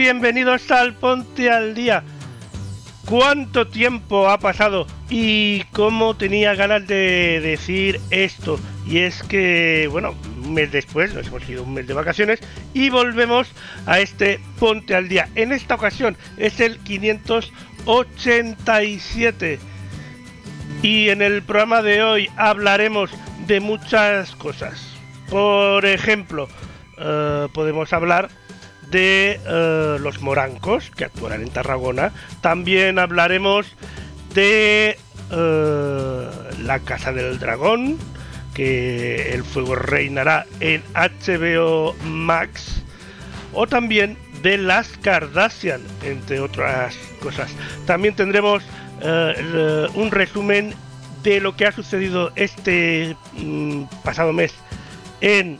Bienvenidos al Ponte al Día. ¿Cuánto tiempo ha pasado? Y cómo tenía ganas de decir esto. Y es que, bueno, un mes después, nos hemos ido un mes de vacaciones y volvemos a este Ponte al Día. En esta ocasión es el 587. Y en el programa de hoy hablaremos de muchas cosas. Por ejemplo, eh, podemos hablar de eh, los morancos que actuarán en Tarragona. También hablaremos de eh, la Casa del Dragón, que el fuego reinará en HBO Max. O también de las Kardashian, entre otras cosas. También tendremos eh, un resumen de lo que ha sucedido este mm, pasado mes en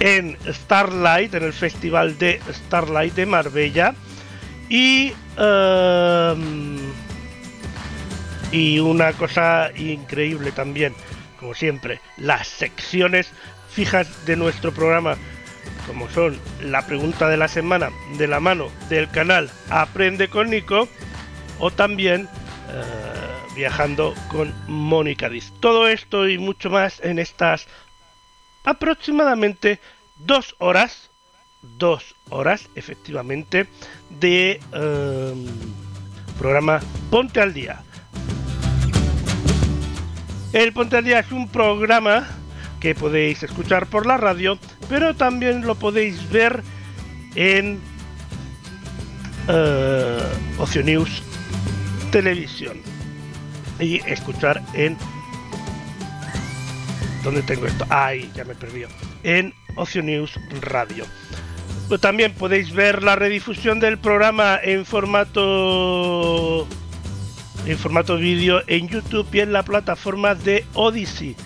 en Starlight, en el festival de Starlight de Marbella. Y, ehm, y una cosa increíble también, como siempre, las secciones fijas de nuestro programa, como son la pregunta de la semana de la mano del canal Aprende con Nico, o también eh, viajando con Mónica Diz. Todo esto y mucho más en estas aproximadamente dos horas, dos horas efectivamente, de em, programa Ponte al Día. El Ponte al Día es un programa que podéis escuchar por la radio, pero también lo podéis ver en Ocio News Televisión y escuchar en ¿Dónde tengo esto? Ahí, ya me perdí. En Ocio News Radio. Pero También podéis ver la redifusión del programa en formato en formato vídeo en YouTube y en la plataforma de Odyssey.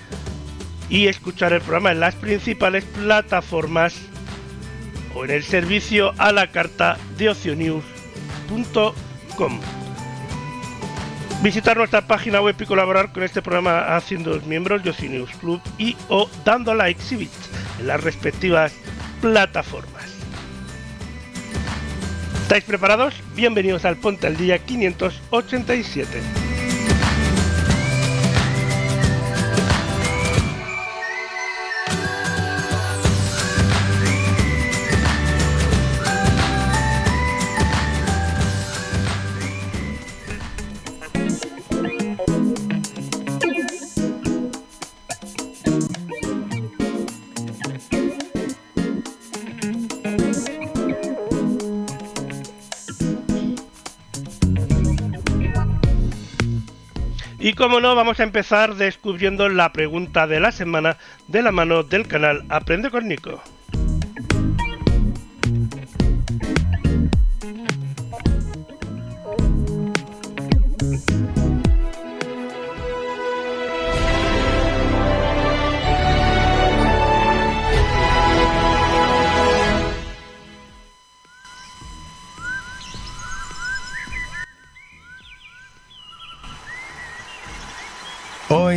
Y escuchar el programa en las principales plataformas o en el servicio a la carta de ocionews.com. Visitar nuestra página web y colaborar con este programa haciendo miembros de Oceanews Club y o dando a la exhibit en las respectivas plataformas. ¿Estáis preparados? Bienvenidos al Ponte al Día 587. Como no, vamos a empezar descubriendo la pregunta de la semana de la mano del canal Aprende con Nico.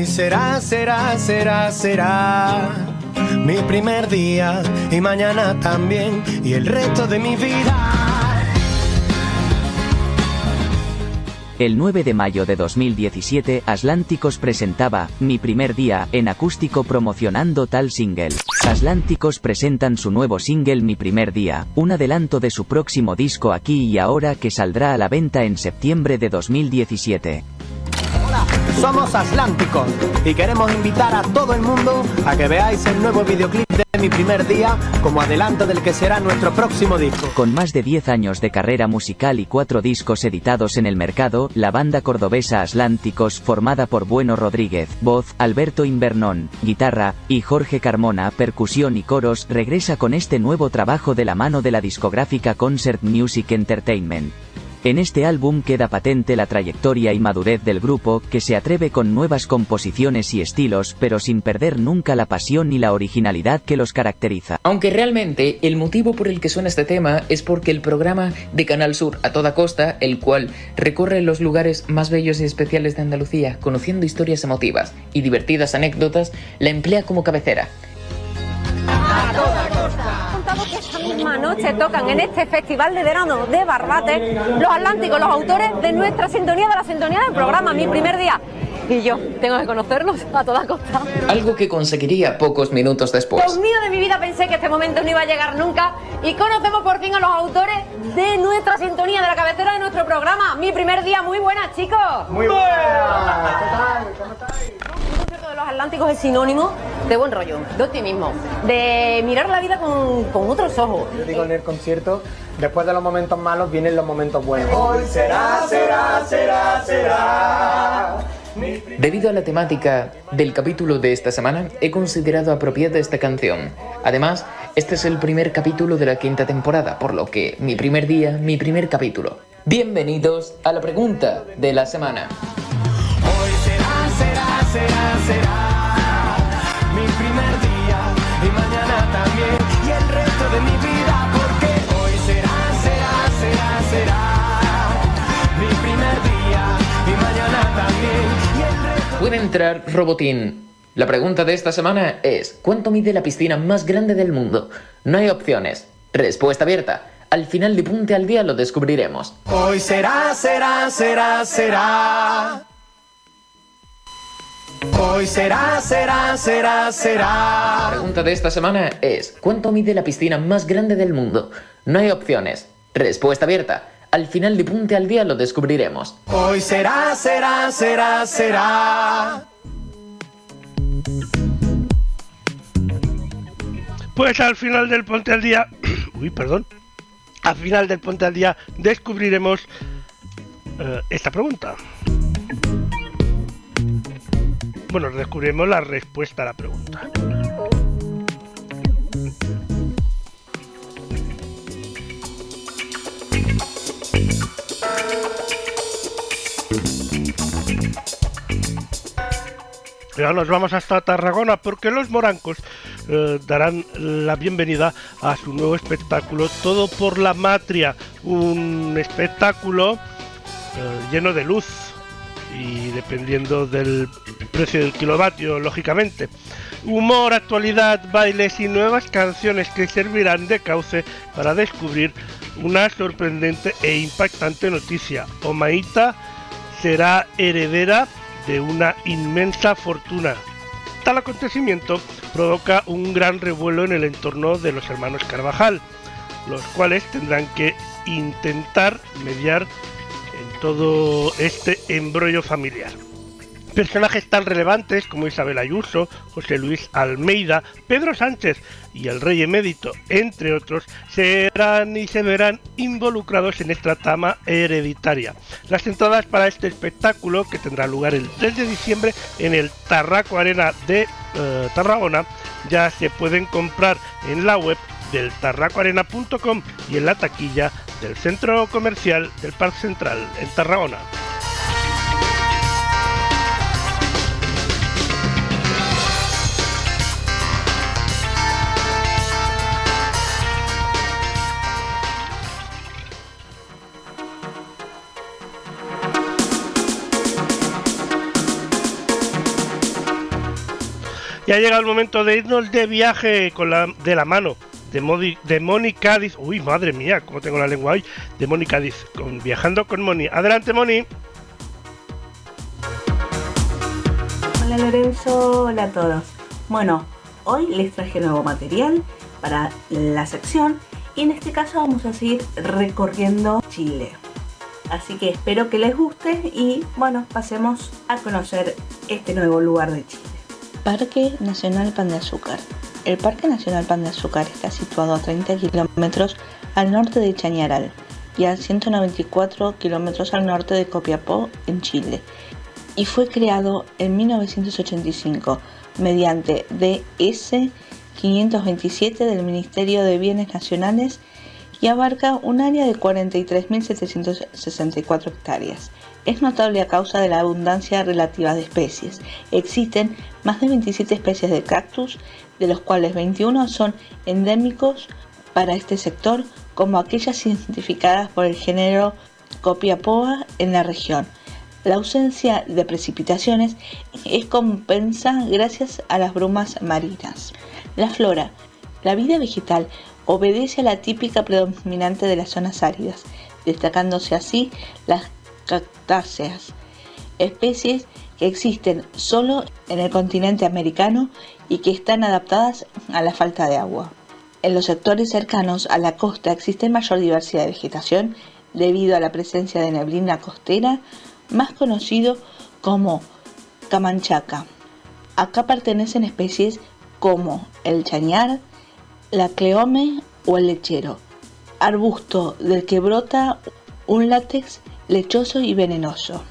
Será, será, será, será mi primer día y mañana también y el resto de mi vida. El 9 de mayo de 2017, Atlánticos presentaba Mi primer día en acústico promocionando tal single. Atlánticos presentan su nuevo single Mi primer día, un adelanto de su próximo disco aquí y ahora que saldrá a la venta en septiembre de 2017. Somos Atlánticos y queremos invitar a todo el mundo a que veáis el nuevo videoclip de mi primer día como adelanto del que será nuestro próximo disco. Con más de 10 años de carrera musical y cuatro discos editados en el mercado, la banda cordobesa Atlánticos, formada por Bueno Rodríguez, voz, Alberto Invernón, guitarra, y Jorge Carmona, percusión y coros, regresa con este nuevo trabajo de la mano de la discográfica Concert Music Entertainment. En este álbum queda patente la trayectoria y madurez del grupo, que se atreve con nuevas composiciones y estilos, pero sin perder nunca la pasión y la originalidad que los caracteriza. Aunque realmente el motivo por el que suena este tema es porque el programa de Canal Sur a toda costa, el cual recorre los lugares más bellos y especiales de Andalucía, conociendo historias emotivas y divertidas anécdotas, la emplea como cabecera. Contado que esta misma noche tocan en este festival de verano de Barbate los Atlánticos, los autores de nuestra sintonía, de la sintonía del programa, mi primer día. Y yo tengo que conocerlos a toda costa. Algo que conseguiría pocos minutos después. Dios mío de mi vida pensé que este momento no iba a llegar nunca y conocemos por fin a los autores de nuestra sintonía, de la cabecera de nuestro programa. Mi primer día, muy buenas chicos. Muy Un concierto de los Atlánticos es sinónimo de buen rollo, de optimismo, de mirar la vida con, con otros ojos. Yo digo en el concierto, después de los momentos malos vienen los momentos buenos. Hoy será, será, será, será. Debido a la temática del capítulo de esta semana, he considerado apropiada esta canción. Además, este es el primer capítulo de la quinta temporada, por lo que mi primer día, mi primer capítulo. Bienvenidos a la pregunta de la semana. Hoy será, será, será, será de mi vida porque hoy será, será, será, será mi primer día y mañana también y el resto Puede entrar Robotín. La pregunta de esta semana es, ¿cuánto mide la piscina más grande del mundo? No hay opciones. Respuesta abierta. Al final de Punte al Día lo descubriremos. Hoy será, será, será, será. Hoy será, será, será, La será. pregunta de esta semana es, ¿cuánto mide la piscina más grande del mundo? No hay opciones. Respuesta abierta. Al final de Punte al Día lo descubriremos. Hoy será, será, será, será. Pues al final del Ponte al Día, uy, perdón, al final del Ponte al Día descubriremos eh, esta pregunta. Bueno, descubriremos la respuesta a la pregunta. Y ahora nos vamos hasta Tarragona porque los morancos eh, darán la bienvenida a su nuevo espectáculo Todo por la Matria, un espectáculo eh, lleno de luz y dependiendo del precio del kilovatio, lógicamente. Humor, actualidad, bailes y nuevas canciones que servirán de cauce para descubrir una sorprendente e impactante noticia. Omaita será heredera de una inmensa fortuna. Tal acontecimiento provoca un gran revuelo en el entorno de los hermanos Carvajal, los cuales tendrán que intentar mediar en todo este embrollo familiar. Personajes tan relevantes como Isabel Ayuso, José Luis Almeida, Pedro Sánchez y el rey emérito, entre otros, serán y se verán involucrados en esta trama hereditaria. Las entradas para este espectáculo, que tendrá lugar el 3 de diciembre en el Tarraco Arena de eh, Tarragona, ya se pueden comprar en la web del tarracoarena.com y en la taquilla del centro comercial del Parque Central en Tarragona. Y ha llegado el momento de irnos de viaje de la mano de, Modi, de Moni Cádiz. Uy, madre mía, cómo tengo la lengua hoy. De Moni Cádiz, viajando con Moni. Adelante, Moni. Hola Lorenzo, hola a todos. Bueno, hoy les traje nuevo material para la sección y en este caso vamos a seguir recorriendo Chile. Así que espero que les guste y bueno, pasemos a conocer este nuevo lugar de Chile. Parque Nacional Pan de Azúcar. El Parque Nacional Pan de Azúcar está situado a 30 kilómetros al norte de Chañaral y a 194 kilómetros al norte de Copiapó, en Chile, y fue creado en 1985 mediante DS 527 del Ministerio de Bienes Nacionales y abarca un área de 43.764 hectáreas. Es notable a causa de la abundancia relativa de especies. Existen más de 27 especies de cactus, de los cuales 21 son endémicos para este sector, como aquellas identificadas por el género Copiapoa en la región. La ausencia de precipitaciones es compensa gracias a las brumas marinas. La flora. La vida vegetal obedece a la típica predominante de las zonas áridas, destacándose así las cactáceas, especies que existen solo en el continente americano y que están adaptadas a la falta de agua. En los sectores cercanos a la costa existe mayor diversidad de vegetación debido a la presencia de neblina costera, más conocido como Camanchaca. Acá pertenecen especies como el chañar, la cleome o el lechero, arbusto del que brota un látex lechoso y venenoso.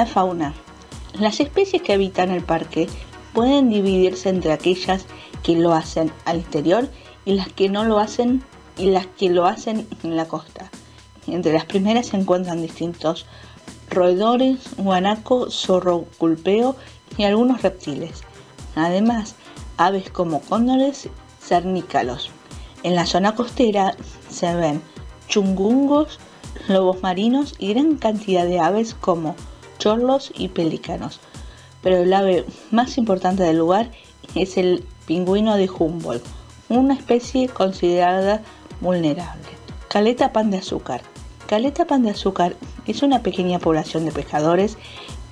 La fauna. Las especies que habitan el parque pueden dividirse entre aquellas que lo hacen al interior y las que no lo hacen y las que lo hacen en la costa. Entre las primeras se encuentran distintos roedores, guanaco, zorro culpeo y algunos reptiles. Además, aves como cóndores cernícalos. En la zona costera se ven chungungos, lobos marinos y gran cantidad de aves como chorlos y pelícanos. Pero el ave más importante del lugar es el pingüino de Humboldt, una especie considerada vulnerable. Caleta Pan de Azúcar. Caleta Pan de Azúcar es una pequeña población de pescadores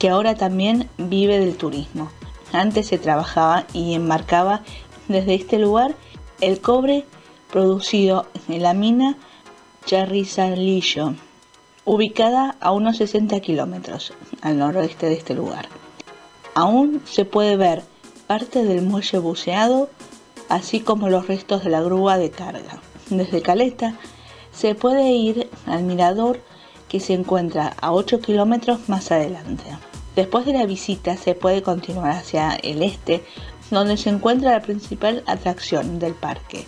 que ahora también vive del turismo. Antes se trabajaba y enmarcaba desde este lugar el cobre producido en la mina Charrizalillo, ubicada a unos 60 kilómetros al noroeste de este lugar. Aún se puede ver parte del muelle buceado, así como los restos de la grúa de carga. Desde Caleta se puede ir al mirador que se encuentra a 8 kilómetros más adelante. Después de la visita se puede continuar hacia el este, donde se encuentra la principal atracción del parque,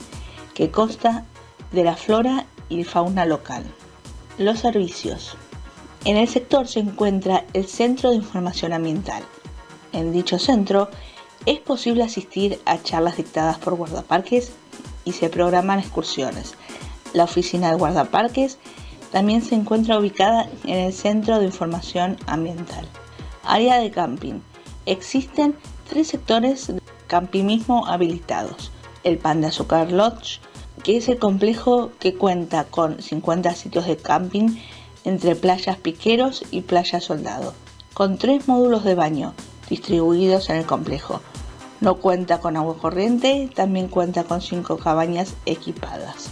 que consta de la flora y fauna local. Los servicios. En el sector se encuentra el Centro de Información Ambiental. En dicho centro es posible asistir a charlas dictadas por guardaparques y se programan excursiones. La oficina de guardaparques también se encuentra ubicada en el Centro de Información Ambiental. Área de camping. Existen tres sectores de campimismo habilitados. El Pan de Azúcar Lodge, que es el complejo que cuenta con 50 sitios de camping entre playas Piqueros y Playa Soldado, con tres módulos de baño distribuidos en el complejo. No cuenta con agua corriente, también cuenta con cinco cabañas equipadas.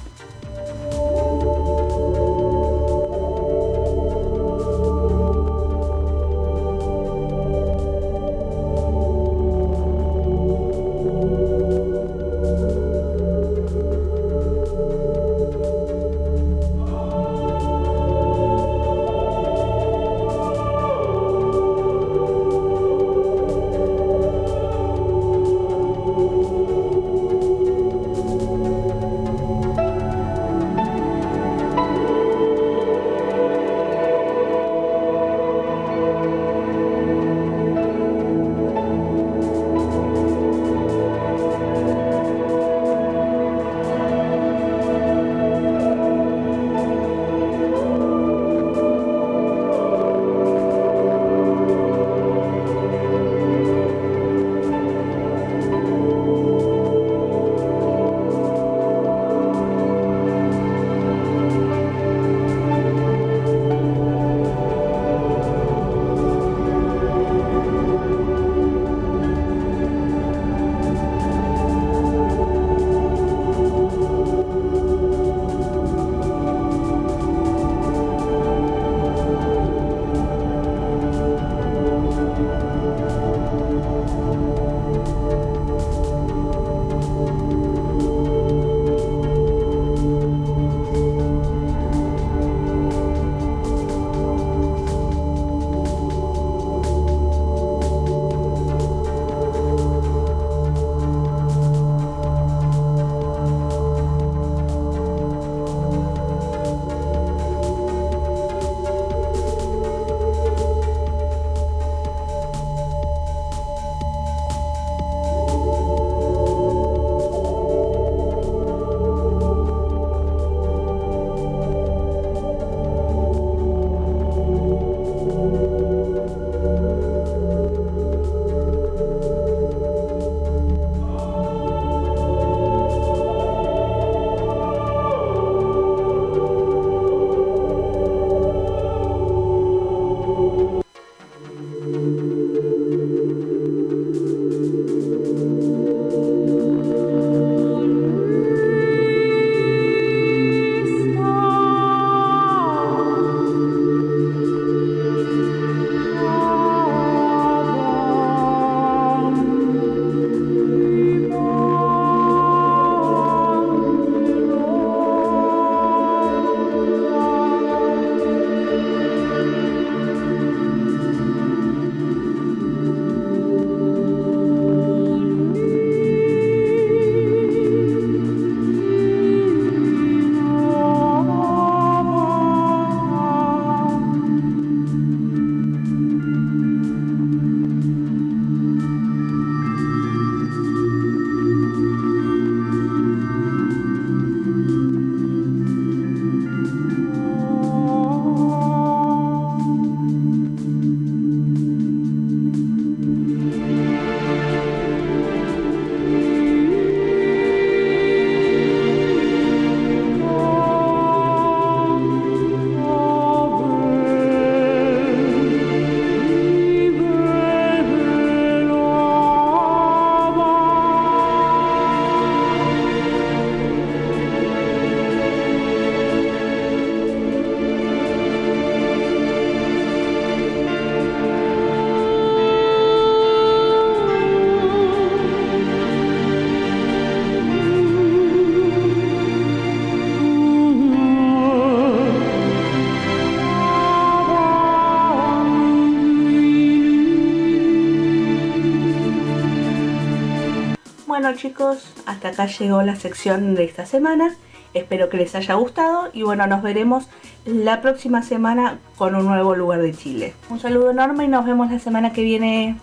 Chicos, hasta acá llegó la sección de esta semana. Espero que les haya gustado y bueno, nos veremos la próxima semana con un nuevo lugar de Chile. Un saludo enorme y nos vemos la semana que viene.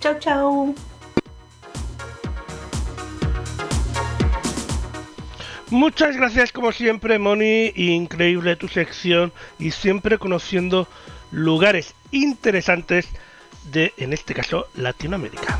Chau chau. Muchas gracias como siempre, Moni. Increíble tu sección y siempre conociendo lugares interesantes de, en este caso, Latinoamérica.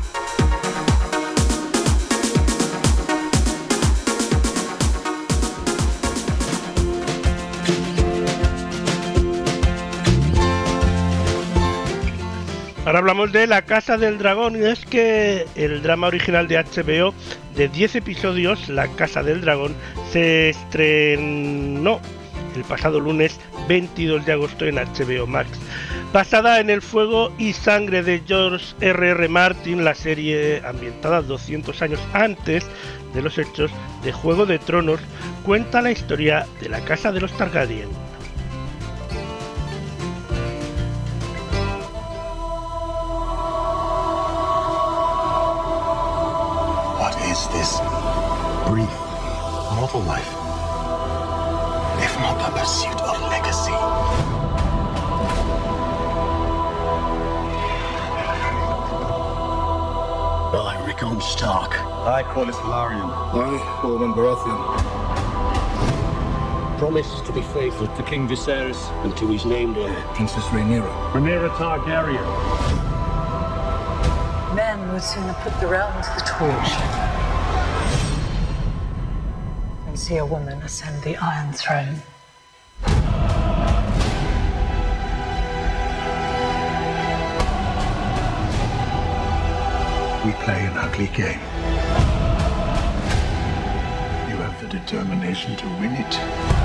Ahora hablamos de La Casa del Dragón y es que el drama original de HBO de 10 episodios, La Casa del Dragón, se estrenó el pasado lunes 22 de agosto en HBO Max. Basada en el fuego y sangre de George R.R. R. Martin, la serie ambientada 200 años antes de los hechos de Juego de Tronos, cuenta la historia de la Casa de los Targaryen brief mortal life, if not the pursuit of legacy? I, Rickon Stark. I, Corlys Velaryon. I, Orman Baratheon. Promise to be faithful to King Viserys and to his named heir, Princess Rhaenyra. Rhaenyra Targaryen. Men would sooner put the realm to the torch see a woman ascend the Iron Throne. We play an ugly game. You have the determination to win it.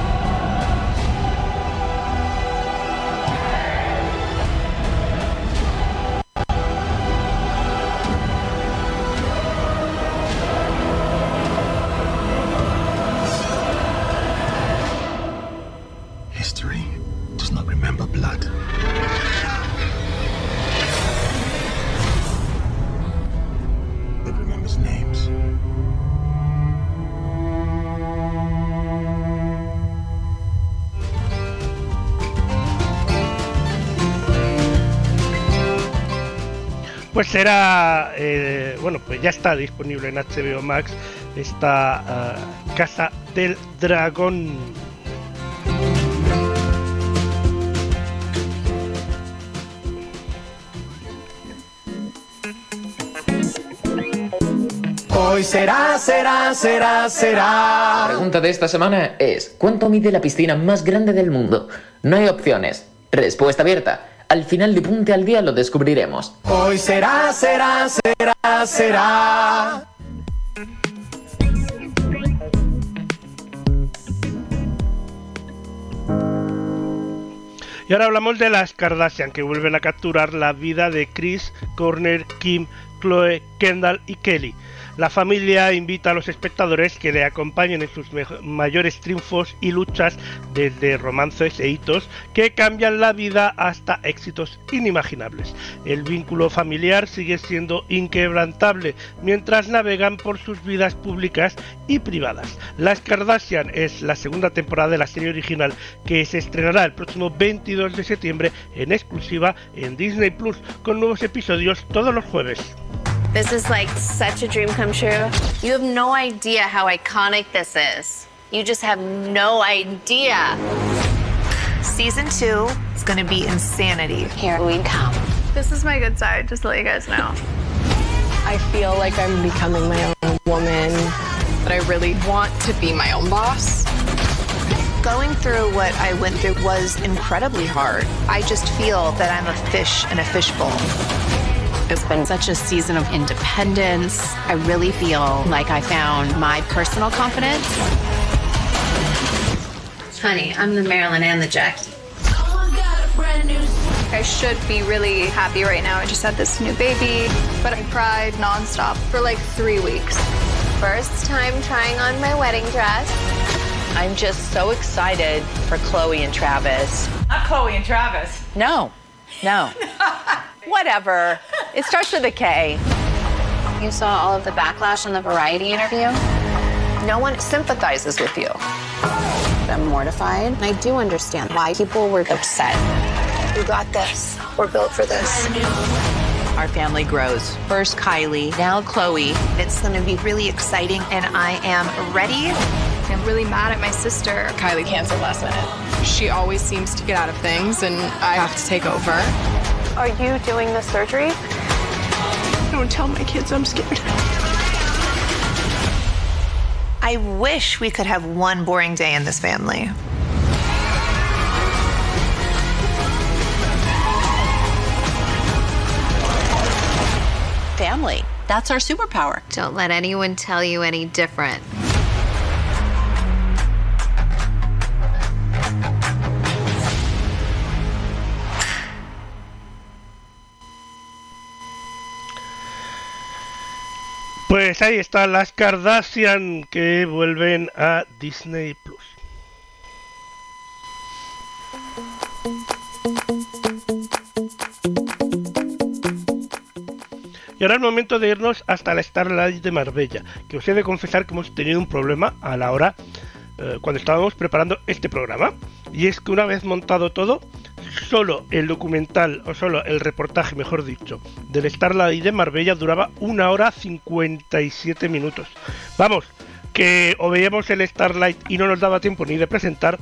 Pues será, eh, bueno, pues ya está disponible en HBO Max esta uh, Casa del Dragón. Hoy será, será, será, será. La pregunta de esta semana es, ¿cuánto mide la piscina más grande del mundo? No hay opciones. Respuesta abierta. Al final de Punte al Día lo descubriremos. Hoy será, será, será, será. Y ahora hablamos de las Kardashian, que vuelven a capturar la vida de Chris, Corner, Kim, Chloe, Kendall y Kelly. La familia invita a los espectadores que le acompañen en sus mayores triunfos y luchas desde romances e hitos que cambian la vida hasta éxitos inimaginables. El vínculo familiar sigue siendo inquebrantable mientras navegan por sus vidas públicas y privadas. Las Kardashian es la segunda temporada de la serie original que se estrenará el próximo 22 de septiembre en exclusiva en Disney Plus con nuevos episodios todos los jueves. This is like such a dream come true. You have no idea how iconic this is. You just have no idea. Season two is going to be insanity. Here we come. This is my good side, just to let you guys know. I feel like I'm becoming my own woman, but I really want to be my own boss. Going through what I went through was incredibly hard. I just feel that I'm a fish in a fishbowl. It's been such a season of independence. I really feel like I found my personal confidence. Honey, I'm the Marilyn and the Jackie. I should be really happy right now. I just had this new baby, but I cried nonstop for like three weeks. First time trying on my wedding dress. I'm just so excited for Chloe and Travis. Not Chloe and Travis. No, no. Whatever. It starts with a K. You saw all of the backlash on the Variety interview? No one sympathizes with you. I'm mortified. I do understand why people were upset. You got this. We're built for this. Our family grows. First Kylie, now Chloe. It's going to be really exciting, and I am ready. I'm really mad at my sister. Kylie canceled last minute. She always seems to get out of things, and I have to take over. Are you doing the surgery? Don't tell my kids I'm scared. I wish we could have one boring day in this family. Family. That's our superpower. Don't let anyone tell you any different. Pues ahí están las Kardashian que vuelven a Disney Plus. Y ahora es momento de irnos hasta la Starlight de Marbella, que os he de confesar que hemos tenido un problema a la hora eh, cuando estábamos preparando este programa. Y es que una vez montado todo, solo el documental, o solo el reportaje, mejor dicho, del Starlight de Marbella duraba una hora 57 minutos. Vamos, que o veíamos el Starlight y no nos daba tiempo ni de presentar,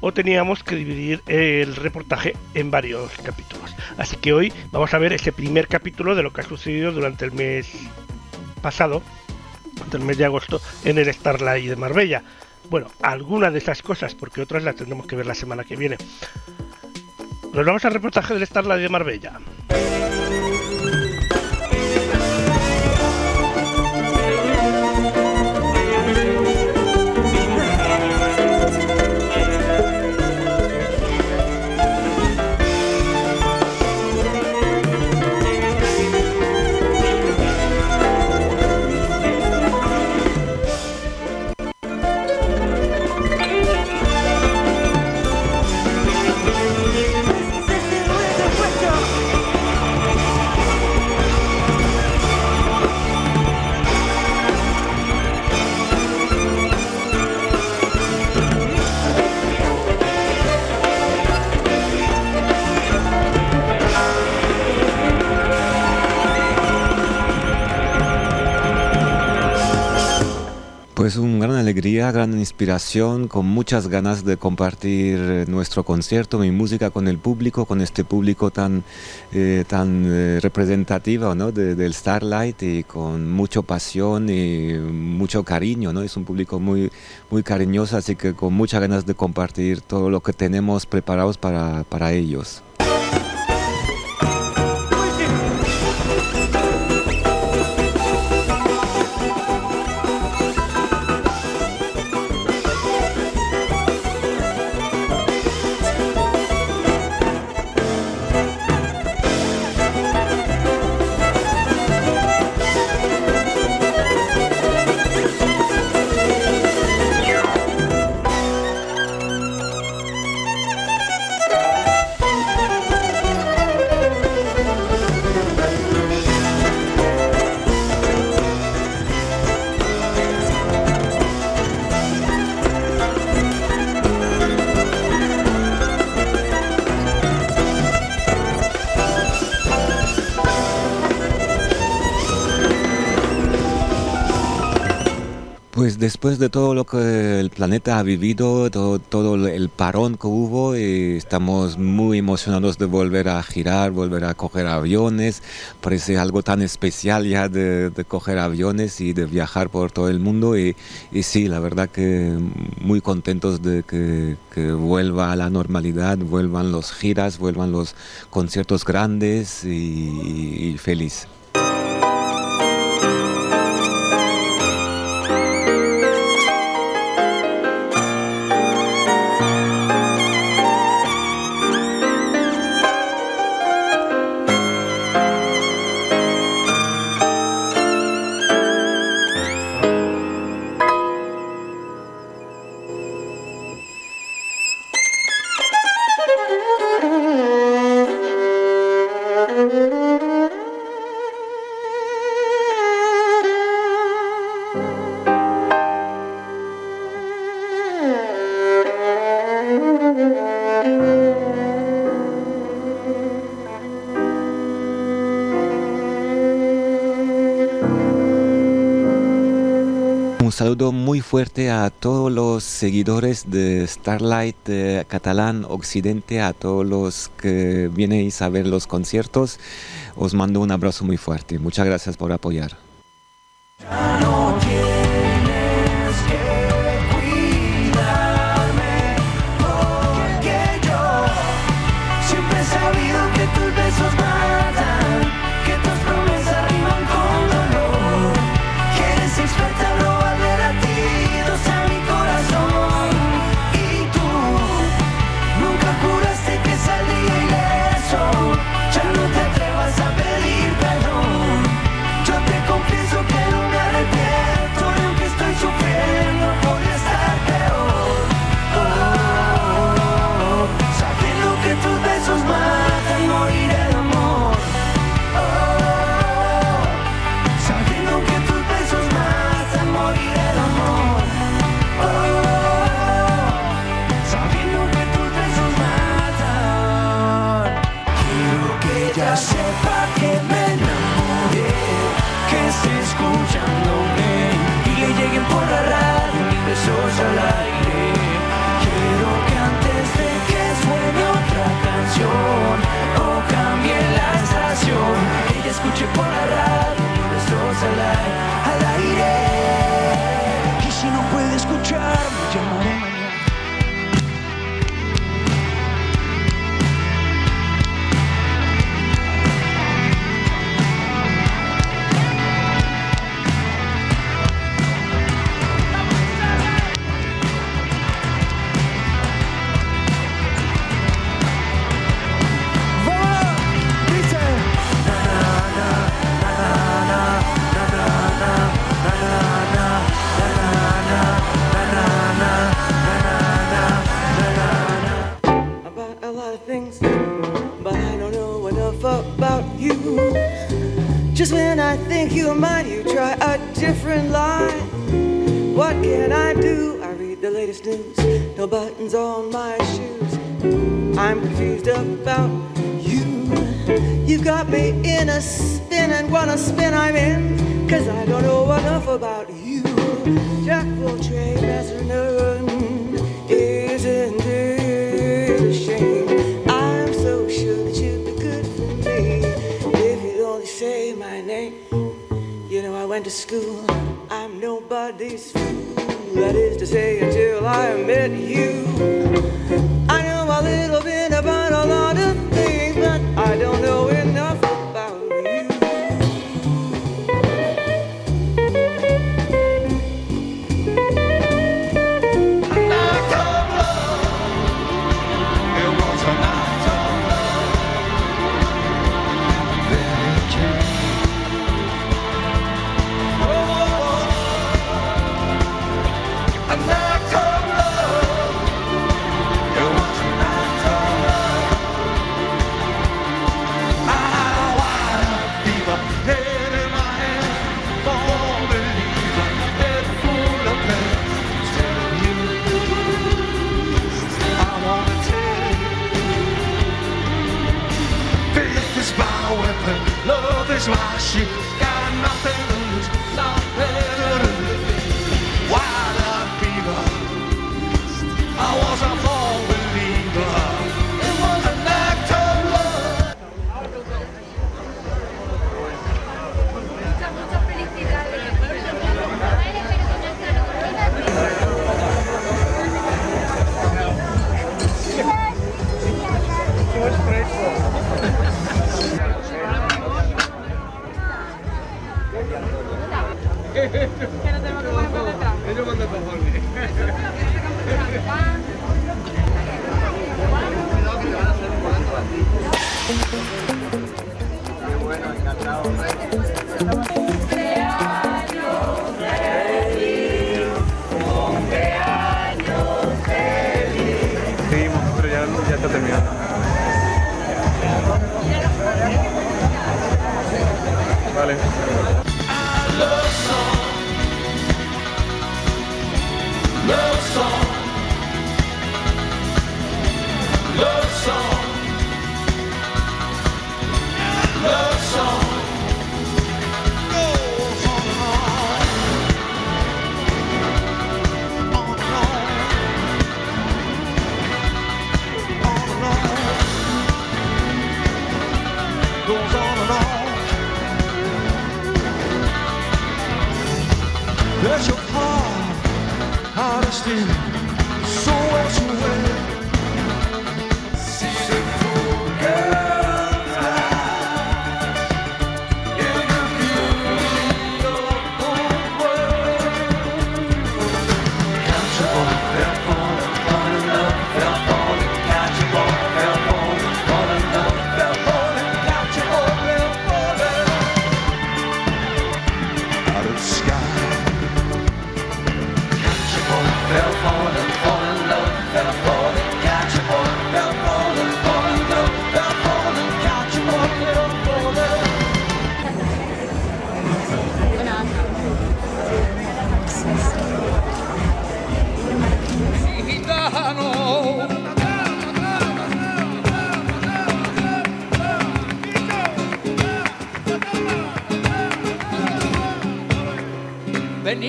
o teníamos que dividir el reportaje en varios capítulos. Así que hoy vamos a ver ese primer capítulo de lo que ha sucedido durante el mes pasado, durante el mes de agosto, en el Starlight de Marbella. Bueno, algunas de esas cosas, porque otras las tendremos que ver la semana que viene. Nos vamos al reportaje del Starlight de Marbella. Pues una gran alegría, gran inspiración, con muchas ganas de compartir eh, nuestro concierto, mi música con el público, con este público tan, eh, tan eh, representativo ¿no? de- del Starlight y con mucha pasión y mucho cariño. ¿no? Es un público muy, muy cariñoso, así que con muchas ganas de compartir todo lo que tenemos preparados para, para ellos. Después de todo lo que el planeta ha vivido, todo, todo el parón que hubo, eh, estamos muy emocionados de volver a girar, volver a coger aviones. Parece algo tan especial ya de, de coger aviones y de viajar por todo el mundo. Y, y sí, la verdad que muy contentos de que, que vuelva a la normalidad, vuelvan los giras, vuelvan los conciertos grandes y- y feliz. saludo muy fuerte a todos los seguidores de Starlight eh, Catalán Occidente, a todos los que vienen a ver los conciertos. Os mando un abrazo muy fuerte. Muchas gracias por apoyar.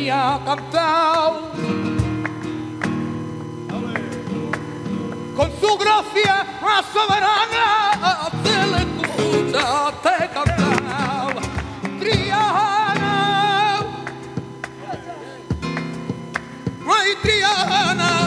Venía a cantar con su gracia soberana se le escucha te cantar Triana. Rey Triana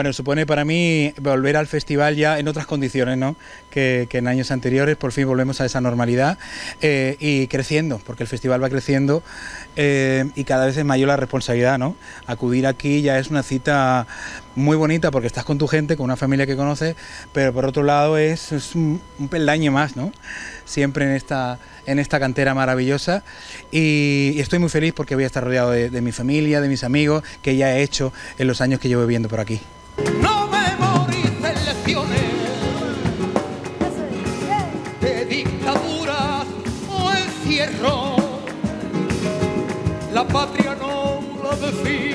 Bueno, supone para mí volver al festival ya en otras condiciones, ¿no? Que, en años anteriores, por fin volvemos a esa normalidad eh, y creciendo, porque el festival va creciendo eh, y cada vez es mayor la responsabilidad, ¿no? Acudir aquí ya es una cita muy bonita porque estás con tu gente, con una familia que conoces, pero por otro lado es, es un, peldaño más, ¿no? Siempre en esta, en esta cantera maravillosa y, estoy muy feliz porque voy a estar rodeado de, mi familia, de mis amigos, que ya he hecho en los años que llevo viviendo por aquí. No memoricen lecciones de encierro. La patria no la define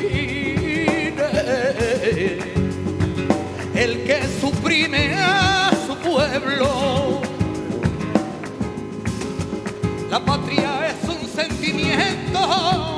el que suprime a su pueblo. La patria es un sentimiento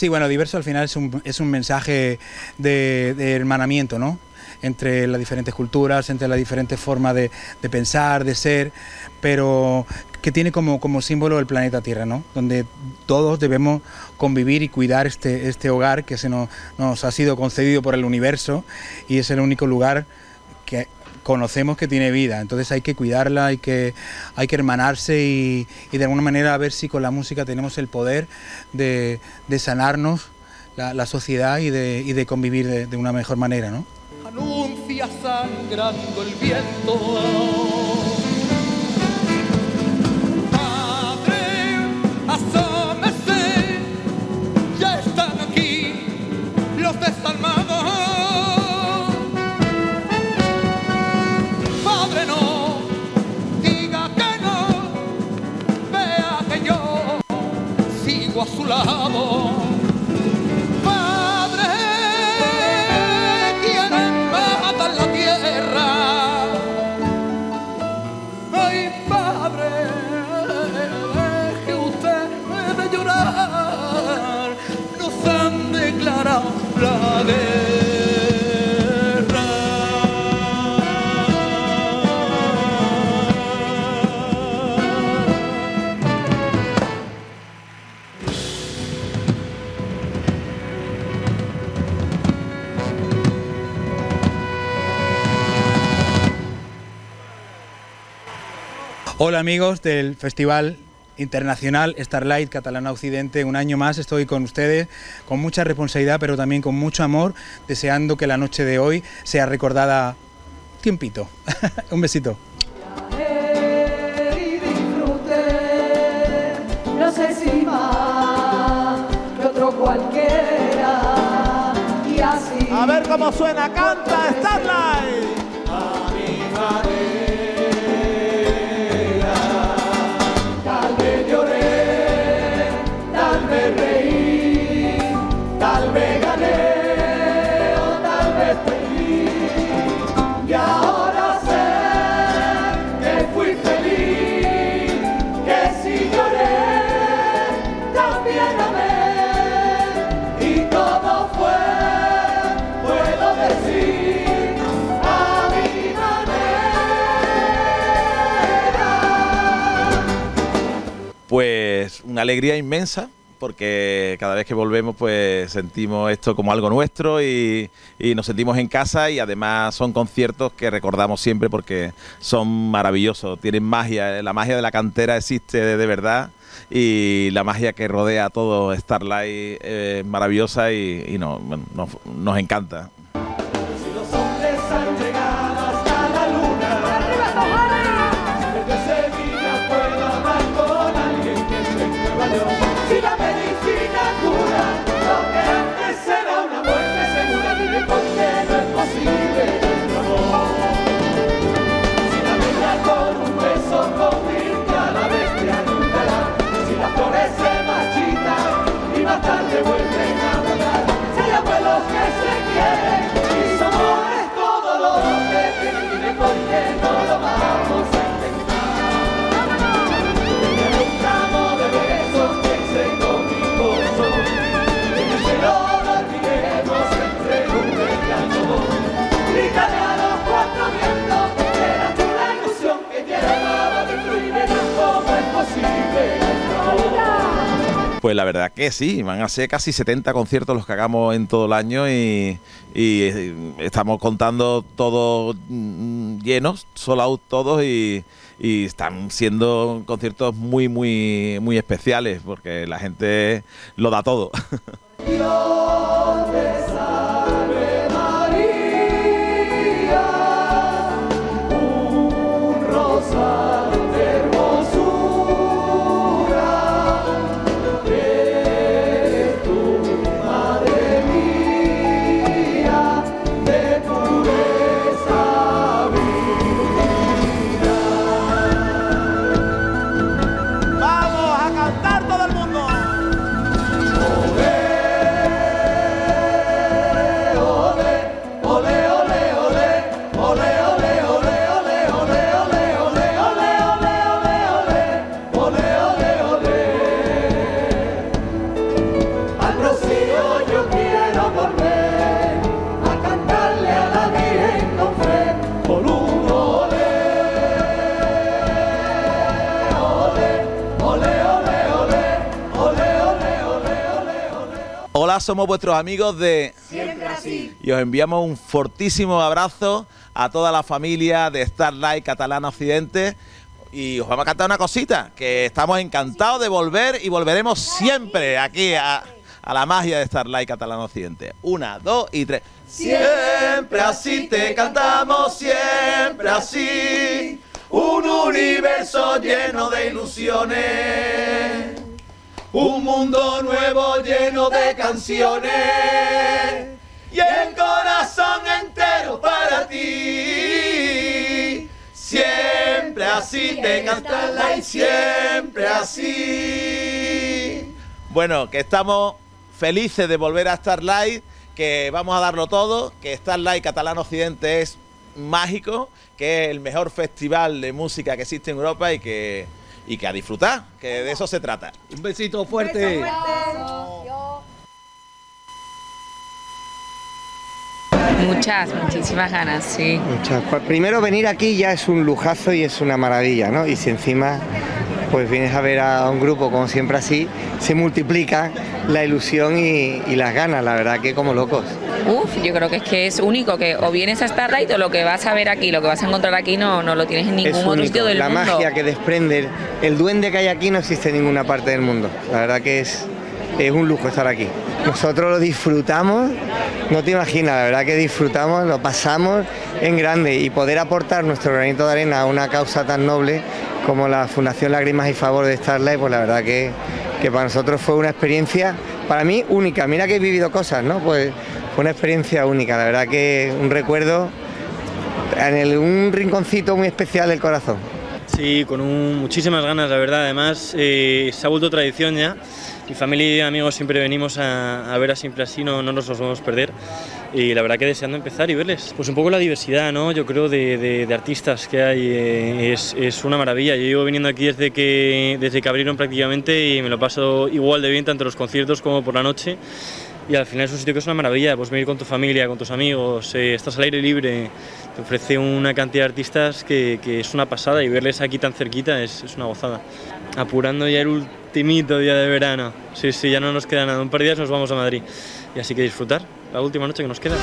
Sí, bueno, diverso al final es un, es un mensaje de, hermanamiento, ¿no? Entre las diferentes culturas, entre las diferentes formas de, de pensar, de ser, pero que tiene como, como símbolo el planeta Tierra, ¿no? Donde todos debemos convivir y cuidar este, este hogar que se nos ha sido concedido por el universo y es el único lugar que conocemos que tiene vida, entonces hay que cuidarla, hay que, hay que hermanarse y, y de alguna manera a ver si con la música tenemos el poder de, de sanarnos la, la sociedad y de, y de convivir de, de una mejor manera, ¿no? anuncia sangrando el viento. A su lado. Hola amigos del festival internacional Starlight Catalana Occidente. Un año más estoy con ustedes con mucha responsabilidad, pero también con mucho amor, deseando que la noche de hoy sea recordada tiempito. Un besito. y disfruté, no sé si más que otro cualquiera. Y así. A ver cómo suena, canta Starlight. Una alegría inmensa porque cada vez que volvemos pues sentimos esto como algo nuestro y, nos sentimos en casa y además son conciertos que recordamos siempre porque son maravillosos, tienen magia, la magia de la cantera existe de, de verdad y la magia que rodea a todo Starlight es maravillosa y, nos, nos encanta. Pues la verdad que sí, van a ser casi 70 conciertos los que hagamos en todo el año y, eh, estamos contando todos mm, llenos, sold todos y, y están siendo conciertos muy, muy, muy especiales porque la gente lo da todo. Somos vuestros amigos de Siempre así. y os enviamos un fortísimo abrazo a toda la familia de Starlight Catalana Occidente. Y os vamos a cantar una cosita, que estamos encantados de volver y volveremos siempre aquí a, a la magia de Starlight Catalana Occidente. Una, dos y tres. Siempre así te cantamos, siempre así. Un universo lleno de ilusiones. Un mundo nuevo lleno de canciones. Y el corazón entero para ti. Siempre así te cantamos y siempre así. Bueno, que estamos felices de volver a Starlight, que vamos a darlo todo, que Starlight Catalana Occidente es mágico, que es el mejor festival de música que existe en Europa y que, y que a disfrutar, que de eso se trata. Un besito fuerte. Muchas, muchísimas ganas, sí. Muchas. Pues primero venir aquí ya es un lujazo y es una maravilla, ¿no? Y si encima pues vienes a ver a un grupo como siempre así, se multiplica la ilusión y, y las ganas, la verdad que como locos. Uf, yo creo que es que es único, que o vienes a Starlight o lo que vas a ver aquí, lo que vas a encontrar aquí no, no lo tienes en ningún Es otro único. sitio del la mundo. magia que desprende, el duende que hay aquí no existe en ninguna parte del mundo. La verdad que es, es un lujo estar aquí. Nosotros lo disfrutamos, no te imaginas, la verdad que disfrutamos, lo pasamos en grande y poder aportar nuestro granito de arena a una causa tan noble como la Fundación Lágrimas y Favor de Starlight, pues la verdad que, que para nosotros fue una experiencia, para mí única. Mira que he vivido cosas, ¿no? Pues fue una experiencia única, la verdad que un recuerdo en el- un rinconcito muy especial del corazón. Sí, con un- muchísimas ganas, la verdad. Además, eh, se ha vuelto tradición ya. Mi familia y amigos siempre venimos a, a ver a Simple Así, no, no nos los vamos a perder. Y la verdad que deseando empezar y verles. Pues un poco la diversidad, ¿no? Yo creo, de, de- de artistas que hay eh, es, es una maravilla. Yo llevo viniendo aquí desde que, desde que abrieron prácticamente y me lo paso igual de bien tanto en los conciertos como por la noche. Y al final es un sitio que es una maravilla, pues venir con tu familia, con tus amigos, eh, estás al aire libre, te ofrece una cantidad de artistas que, que es una pasada y verles aquí tan cerquita es, es una gozada. Apurando ya el ultimito día de verano, sí, sí, ya no nos queda nada, un par de días nos vamos a Madrid. Y así que disfrutar la última noche que nos queda.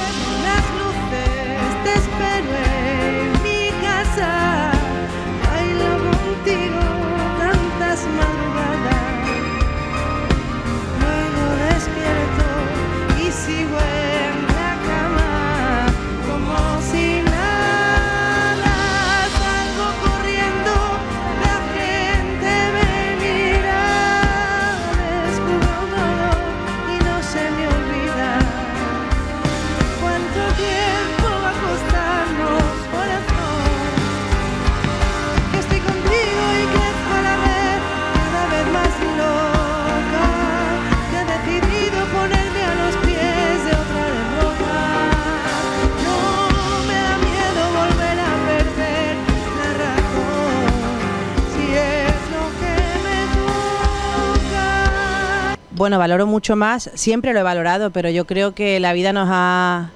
Bueno, valoro mucho más, siempre lo he valorado, pero yo creo que la vida nos ha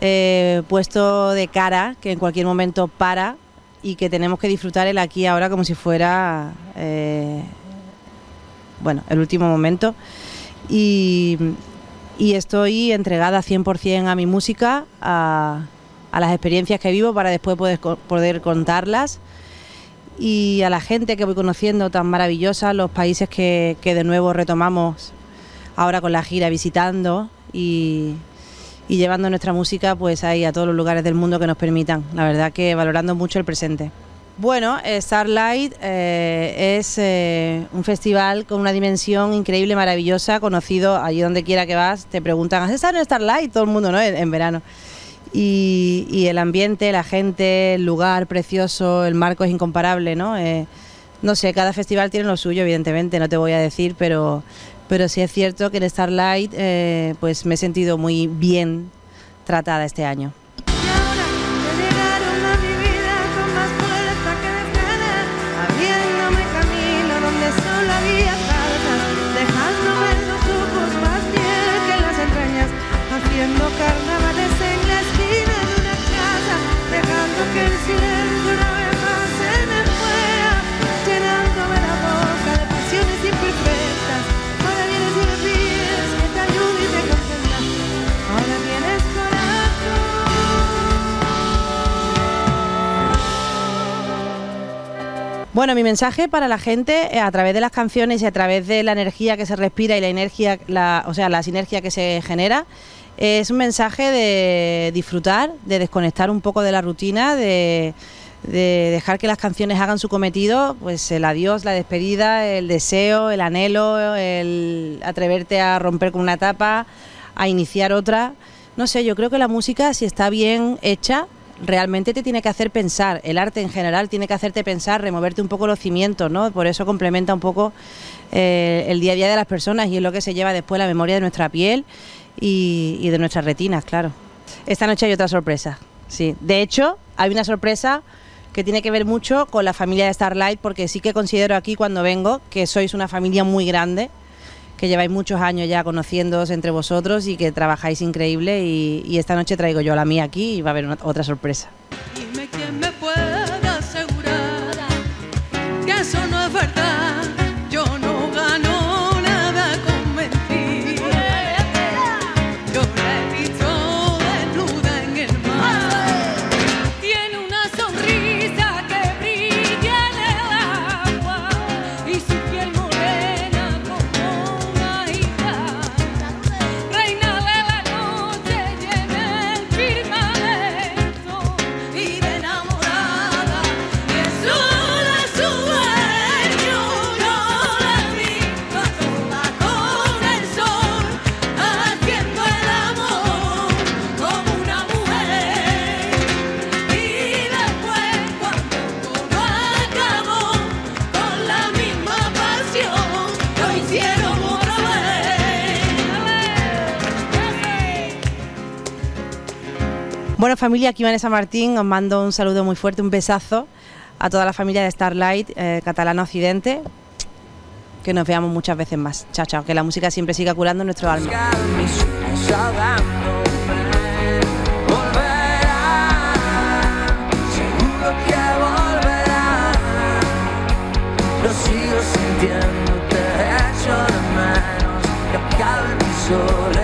eh, puesto de cara, que en cualquier momento para y que tenemos que disfrutar el aquí y ahora como si fuera, eh, bueno, el último momento. Y, estoy entregada 100% a mi música, a, a las experiencias que vivo para después poder, poder contarlas y a la gente que voy conociendo tan maravillosa, los países que, que de nuevo retomamos ahora con la gira visitando y, y llevando nuestra música pues ahí a todos los lugares del mundo que nos permitan. La verdad que valorando mucho el presente. Bueno, eh, Starlight eh, es eh, un festival con una dimensión increíble, maravillosa, conocido allí donde quiera que vas, te preguntan, ¿has estado en Starlight? Todo el mundo, ¿no? En, en verano. Y, el ambiente, la gente, el lugar precioso, el marco es incomparable, ¿no? Eh, no sé, cada festival tiene lo suyo, evidentemente, no te voy a decir, pero, pero sí es cierto que en Starlight eh, pues me he sentido muy bien tratada este año. Bueno, mi mensaje para la gente eh, a través de las canciones y a través de la energía que se respira y la energía, la, o sea, la sinergia que se genera, es un mensaje de disfrutar, de desconectar un poco de la rutina, de, de dejar que las canciones hagan su cometido, pues el adiós, la despedida, el deseo, el anhelo, el atreverte a romper con una etapa, a iniciar otra. No sé, yo creo que la música, si está bien hecha, realmente te tiene que hacer pensar. El arte en general tiene que hacerte pensar, removerte un poco los cimientos, ¿no? Por eso complementa un poco eh, el día a día de las personas y es lo que se lleva después la memoria de nuestra piel y, y de nuestras retinas, claro. Esta noche hay otra sorpresa, sí. De hecho, hay una sorpresa que tiene que ver mucho con la familia de Starlight, porque sí que considero aquí cuando vengo que sois una familia muy grande, que lleváis muchos años ya conociéndoos entre vosotros y que trabajáis increíble y, esta noche traigo yo la mía aquí y va a haber otra sorpresa. Dime quién me puede asegurar que eso no es verdad. familia, aquí Vanessa Martín, os mando un saludo muy fuerte, un besazo a toda la familia de Starlight eh, Catalana Occidente. Que nos veamos muchas veces más. Chao, chao. Que la música siempre siga curando nuestro alma. Sintiéndote que acabe mi.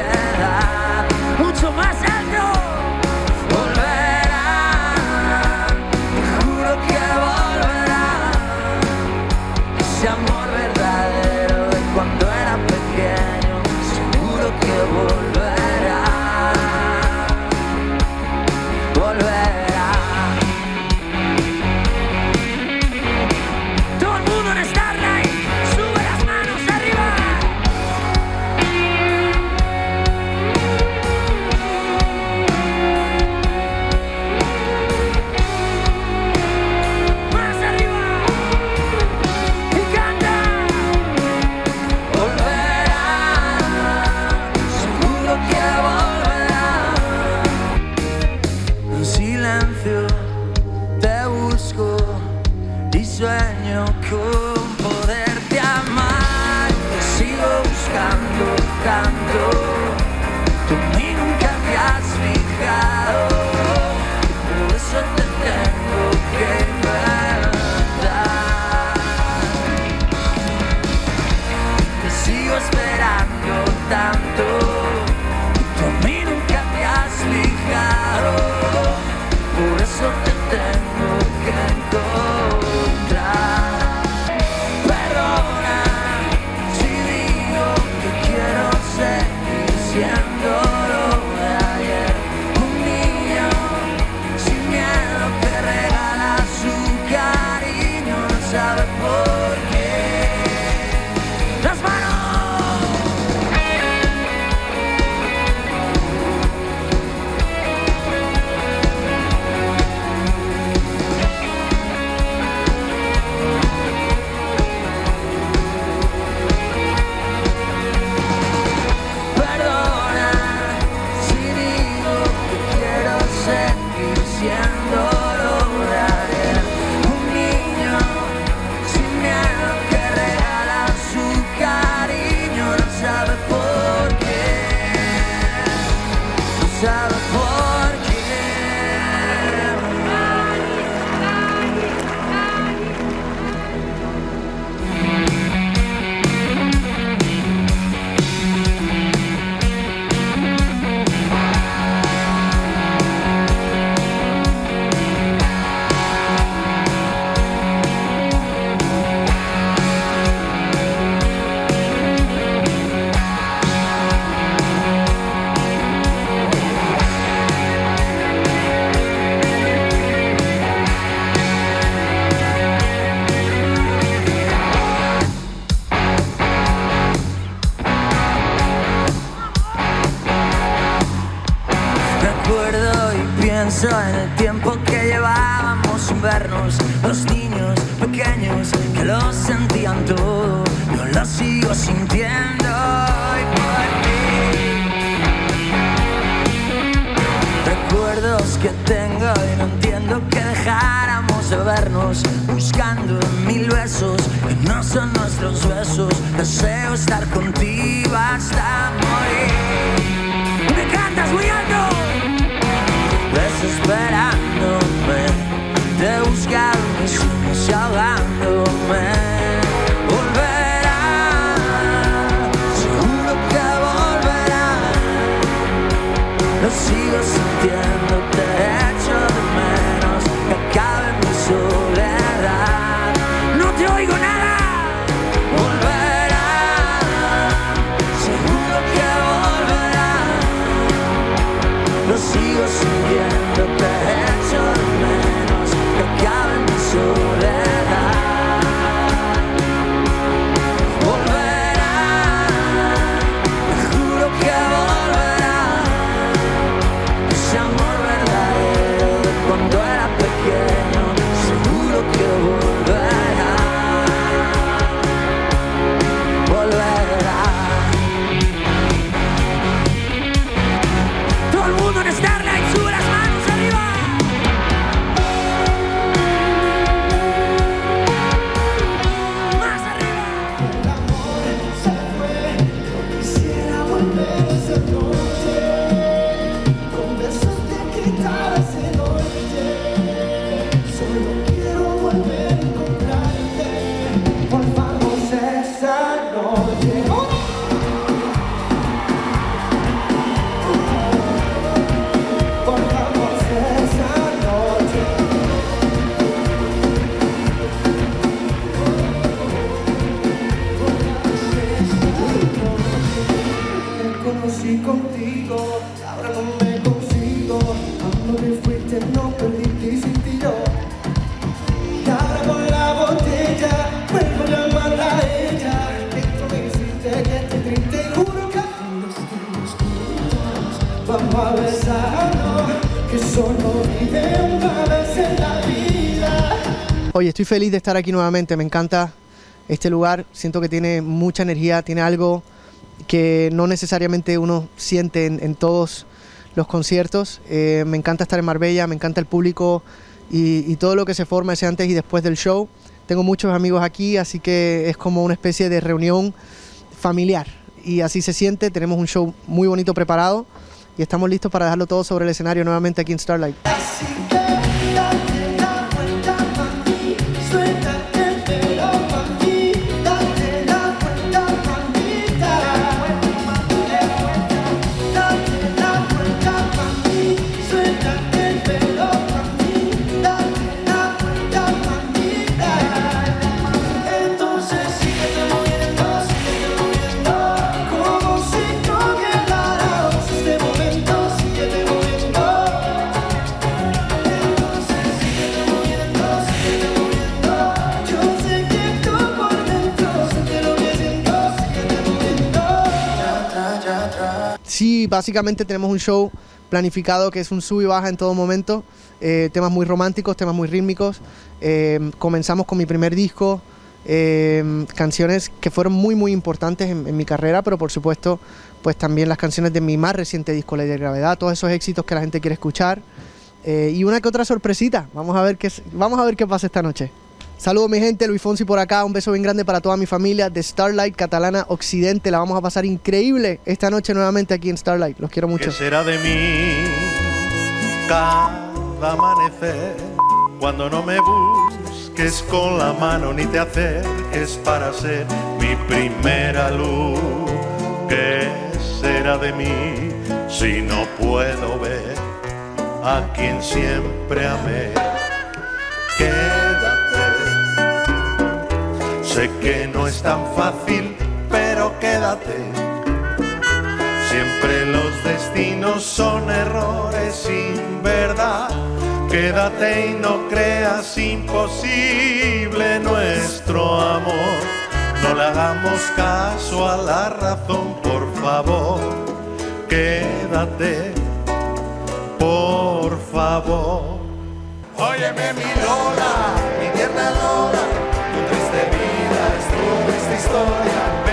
Oye, estoy feliz de estar aquí nuevamente, me encanta este lugar, siento que tiene mucha energía, tiene algo que no necesariamente uno siente en, en todos los conciertos. Eh, me encanta estar en Marbella, me encanta el público y, y todo lo que se forma ese antes y después del show. Tengo muchos amigos aquí, así que es como una especie de reunión familiar y así se siente. Tenemos un show muy bonito preparado y estamos listos para dejarlo todo sobre el escenario nuevamente aquí en Starlight. Sí, básicamente tenemos un show planificado que es un sub y baja en todo momento. eh, temas muy románticos, temas muy rítmicos. eh, comenzamos con mi primer disco. eh, canciones que fueron muy muy importantes en, en mi carrera, pero por supuesto, pues también las canciones de mi más reciente disco, Ley de Gravedad, todos esos éxitos que la gente quiere escuchar. y una que otra sorpresita. Vamos a ver qué, vamos a ver qué pasa esta noche. Saludos mi gente, Luis Fonsi por acá, un beso bien grande para toda mi familia de Starlight Catalana Occidente. La vamos a pasar increíble esta noche nuevamente aquí en Starlight. Los quiero mucho. ¿Qué será de mí cada amanecer cuando no me busques con la mano ni te acerques para ser mi primera luz? ¿Qué será de mí si no puedo ver a quien siempre amé? Quédate. Sé que no es tan fácil, pero quédate. Siempre los destinos son errores sin verdad. Quédate y no creas imposible nuestro amor. No le hagamos caso a la razón, por favor. Quédate, por favor. Óyeme mi Lola, história.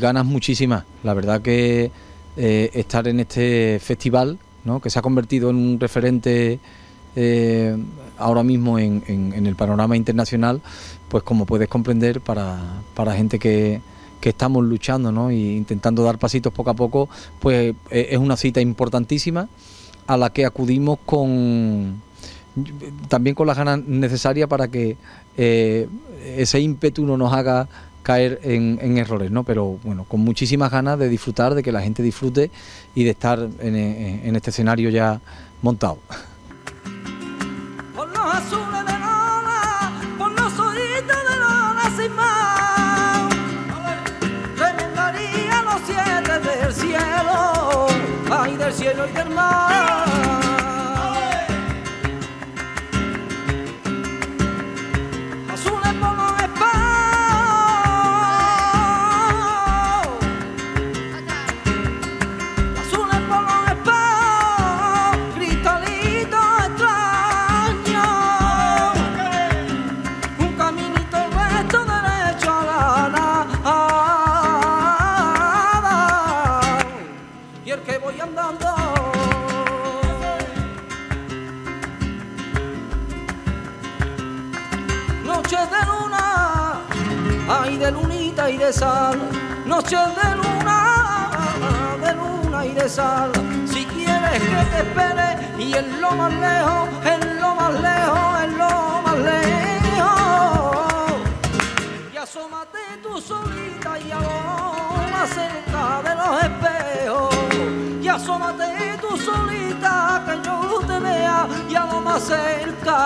Ganas muchísimas. La verdad que eh, estar en este festival, ¿no? que se ha convertido en un referente eh, ahora mismo en, el panorama internacional, pues como puedes comprender, para, para gente que, que estamos luchando ¿no? y intentando dar pasitos poco a poco, pues eh, es una cita importantísima a la que acudimos con también con las ganas necesarias para que ese ímpetu no nos haga caer en, errores, ¿no? Pero bueno, con muchísimas ganas de disfrutar, de que la gente disfrute y de estar en, este escenario ya montado. por los azules de noches de luna, de luna y de sal. Si quieres que te espere y en lo más lejos, en lo más lejos, en lo más lejos. Y asómate tú solita y a lo más cerca de los espejos. Y asómate tú solita que yo te vea y a lo más cerca.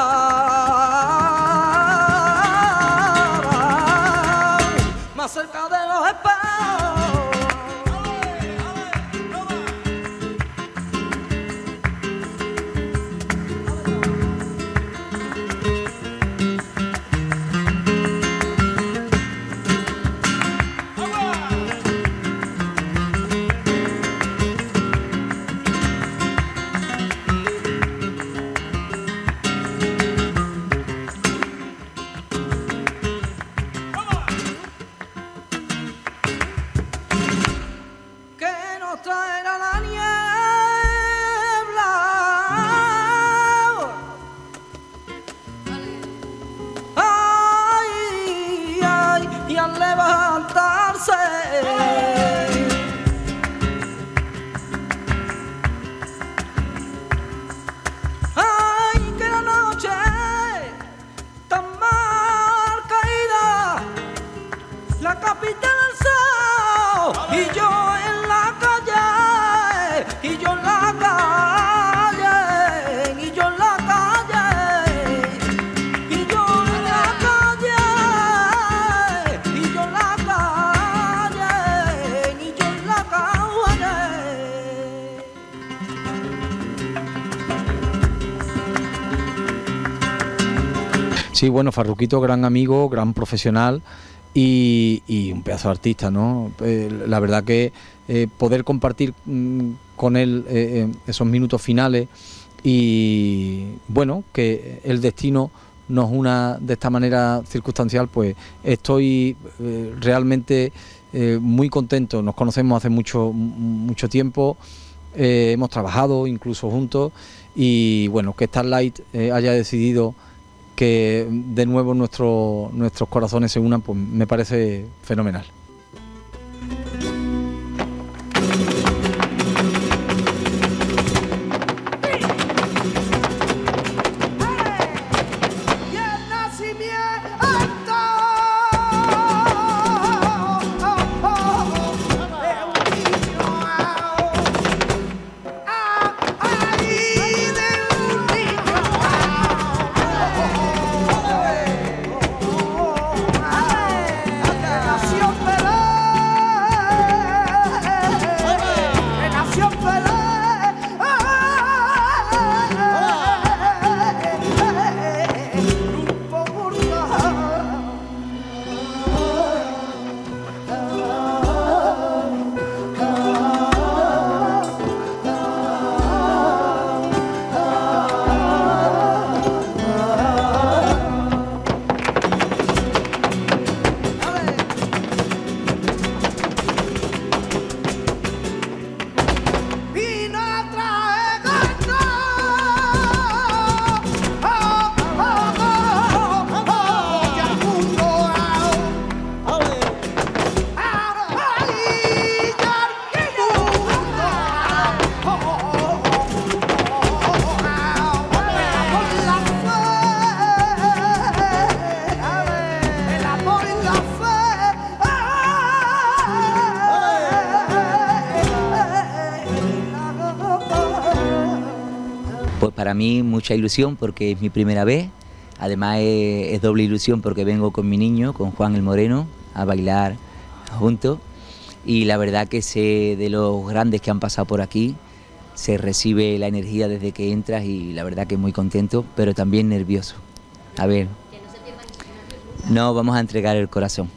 Sí, bueno, Farruquito, gran amigo, gran profesional y, un pedazo de artista, ¿no? Eh, la verdad que eh, poder compartir mm, con él eh, esos minutos finales y, bueno, que el destino nos una de esta manera circunstancial, pues estoy realmente muy contento. Nos conocemos hace mucho, mucho tiempo, hemos trabajado incluso juntos y, bueno, que Starlight haya decidido que de nuevo nuestro- nuestros corazones se unan, pues me parece fenomenal. Para mí mucha ilusión porque es mi primera vez. Además es, es doble ilusión porque vengo con mi niño, con Juan el Moreno, a bailar juntos. Y la verdad que sé de los grandes que han pasado por aquí, se recibe la energía desde que entras y la verdad que muy contento, pero también nervioso. A ver. No, vamos a entregar el corazón.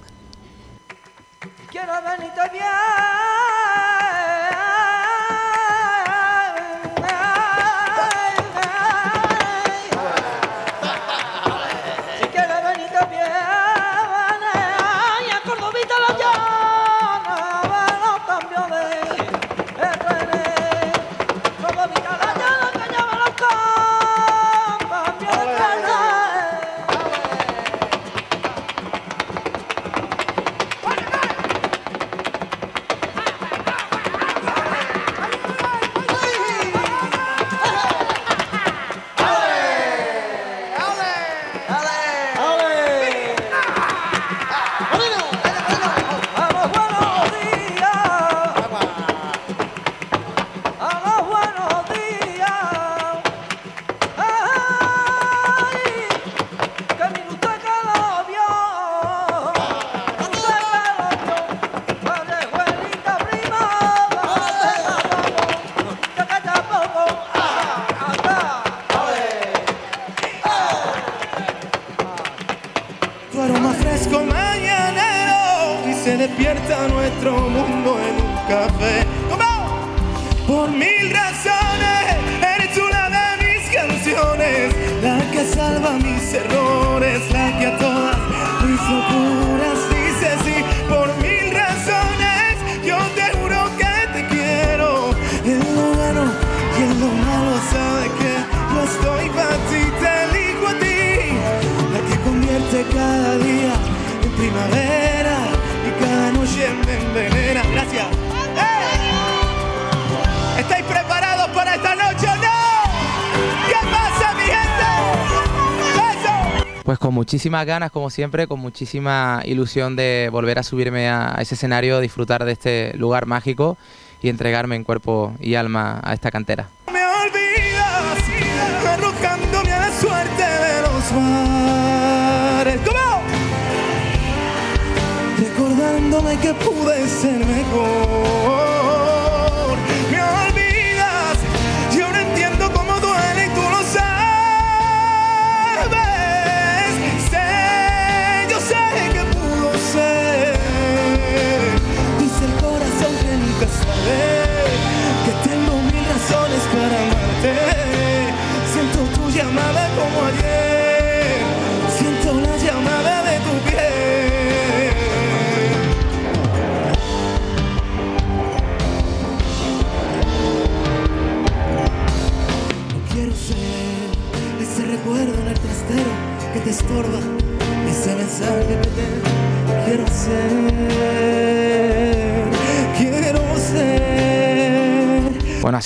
Muchísimas ganas, como siempre, con muchísima ilusión de volver a subirme a ese escenario, disfrutar de este lugar mágico y entregarme en cuerpo y alma a esta cantera.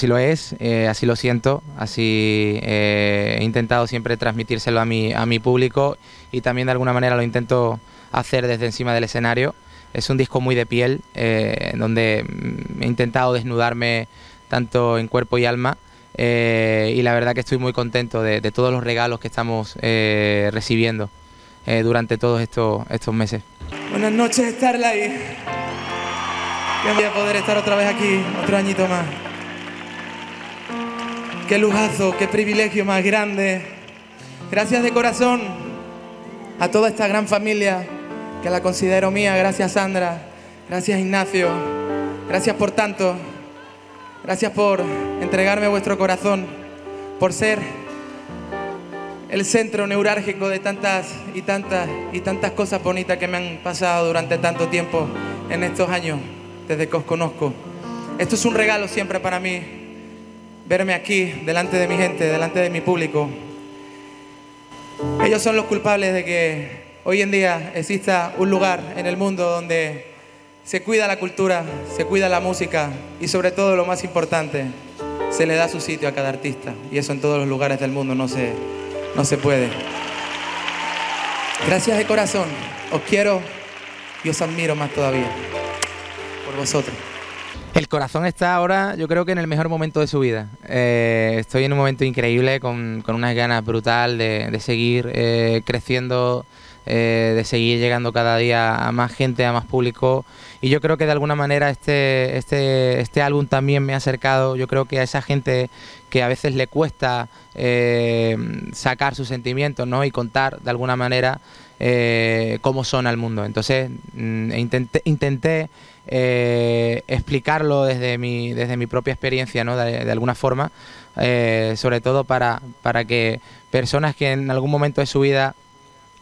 Así lo es, eh, así lo siento, así eh, he intentado siempre transmitírselo a mi, a mi público y también de alguna manera lo intento hacer desde encima del escenario. Es un disco muy de piel, eh, donde mm, he intentado desnudarme tanto en cuerpo y alma y la verdad que estoy muy contento de, todos los regalos que estamos recibiendo durante todos estos, estos meses. Buenas noches, Starlight. Qué voy a poder estar otra vez aquí, otro añito más. Qué lujazo, qué privilegio más grande. Gracias de corazón a toda esta gran familia que la considero mía. Gracias, Sandra. Gracias, Ignacio. Gracias por tanto. Gracias por entregarme vuestro corazón, por ser el centro neurálgico de tantas y tantas y tantas cosas bonitas que me han pasado durante tanto tiempo en estos años, desde que os conozco. Esto es un regalo siempre para mí, verme aquí, delante de mi gente, delante de mi público. Ellos son los culpables de que hoy en día exista un lugar en el mundo donde se cuida la cultura, se cuida la música y sobre todo lo más importante, se le da su sitio a cada artista. Y eso en todos los lugares del mundo no se, no se puede. Gracias de corazón. Os quiero y os admiro más todavía por vosotros. El corazón está ahora, yo creo que en el mejor momento de su vida. Eh, estoy en un momento increíble, con, con unas ganas brutal de, de seguir eh, creciendo, eh, de seguir llegando cada día a más gente, a más público. Y yo creo que de alguna manera este, este, este álbum también me ha acercado, yo creo que a esa gente que a veces le cuesta sacar sus sentimientos ¿no? y contar de alguna manera cómo son al mundo. Entonces mm, intenté, intenté eh, explicarlo desde mi, desde mi propia experiencia, ¿no? de, alguna forma, eh, sobre todo para, para que personas que en algún momento de su vida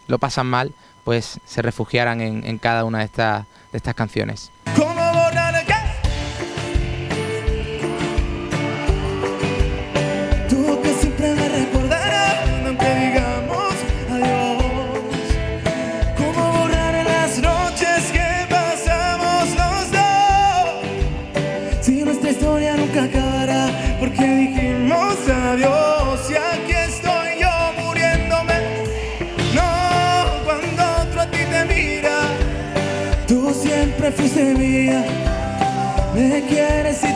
lo pasan mal, pues se refugiaran en, en cada una de estas, de estas canciones.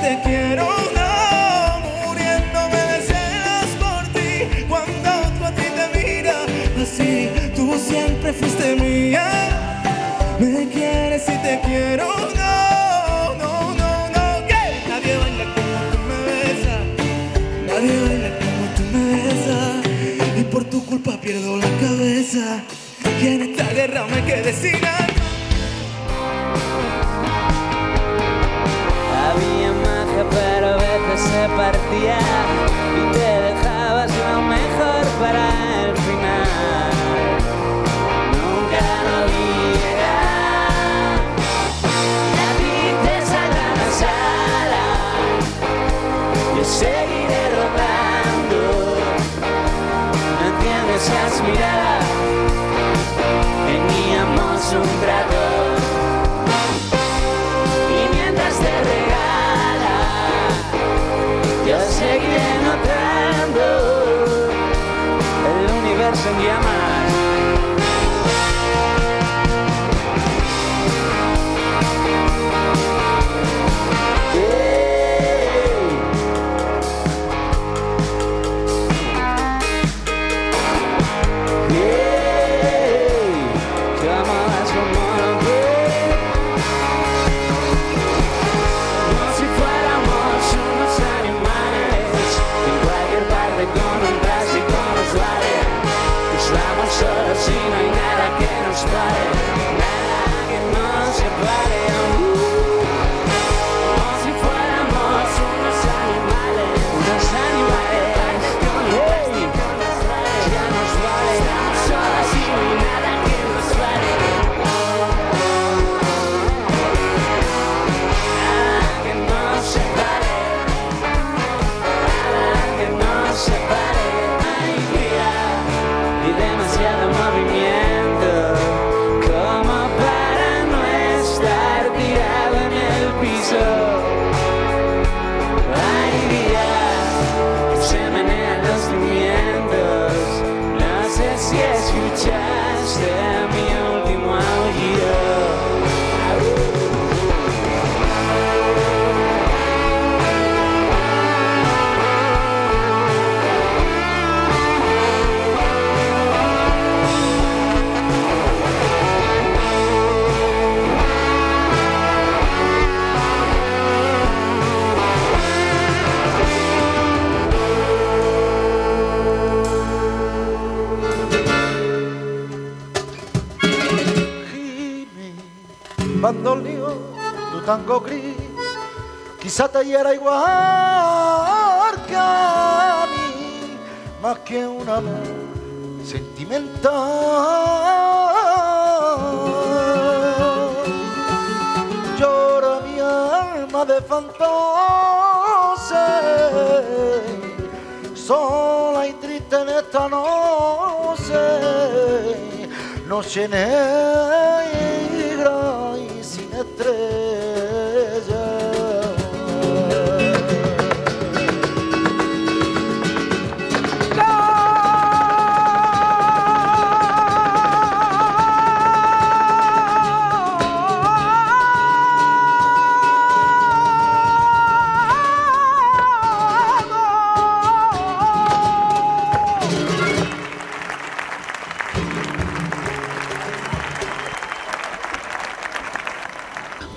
Te quiero. No, muriéndome de celos por ti. Cuando otro a ti te mira. Así, tú siempre fuiste mía. Me quieres y te quiero. No, no, no, no. ¿Qué? Nadie baila como tú me besas. Nadie baila como tú me besas. Y por tu culpa pierdo la cabeza. Y en esta guerra me quedé sin. Se partía y te dejabas lo mejor para tu tango gris, quizá te hiera igual que a mí, más que un amor sentimental. Llora mi alma de fantasma, sola y triste en esta noche, noche negra y sin estrella.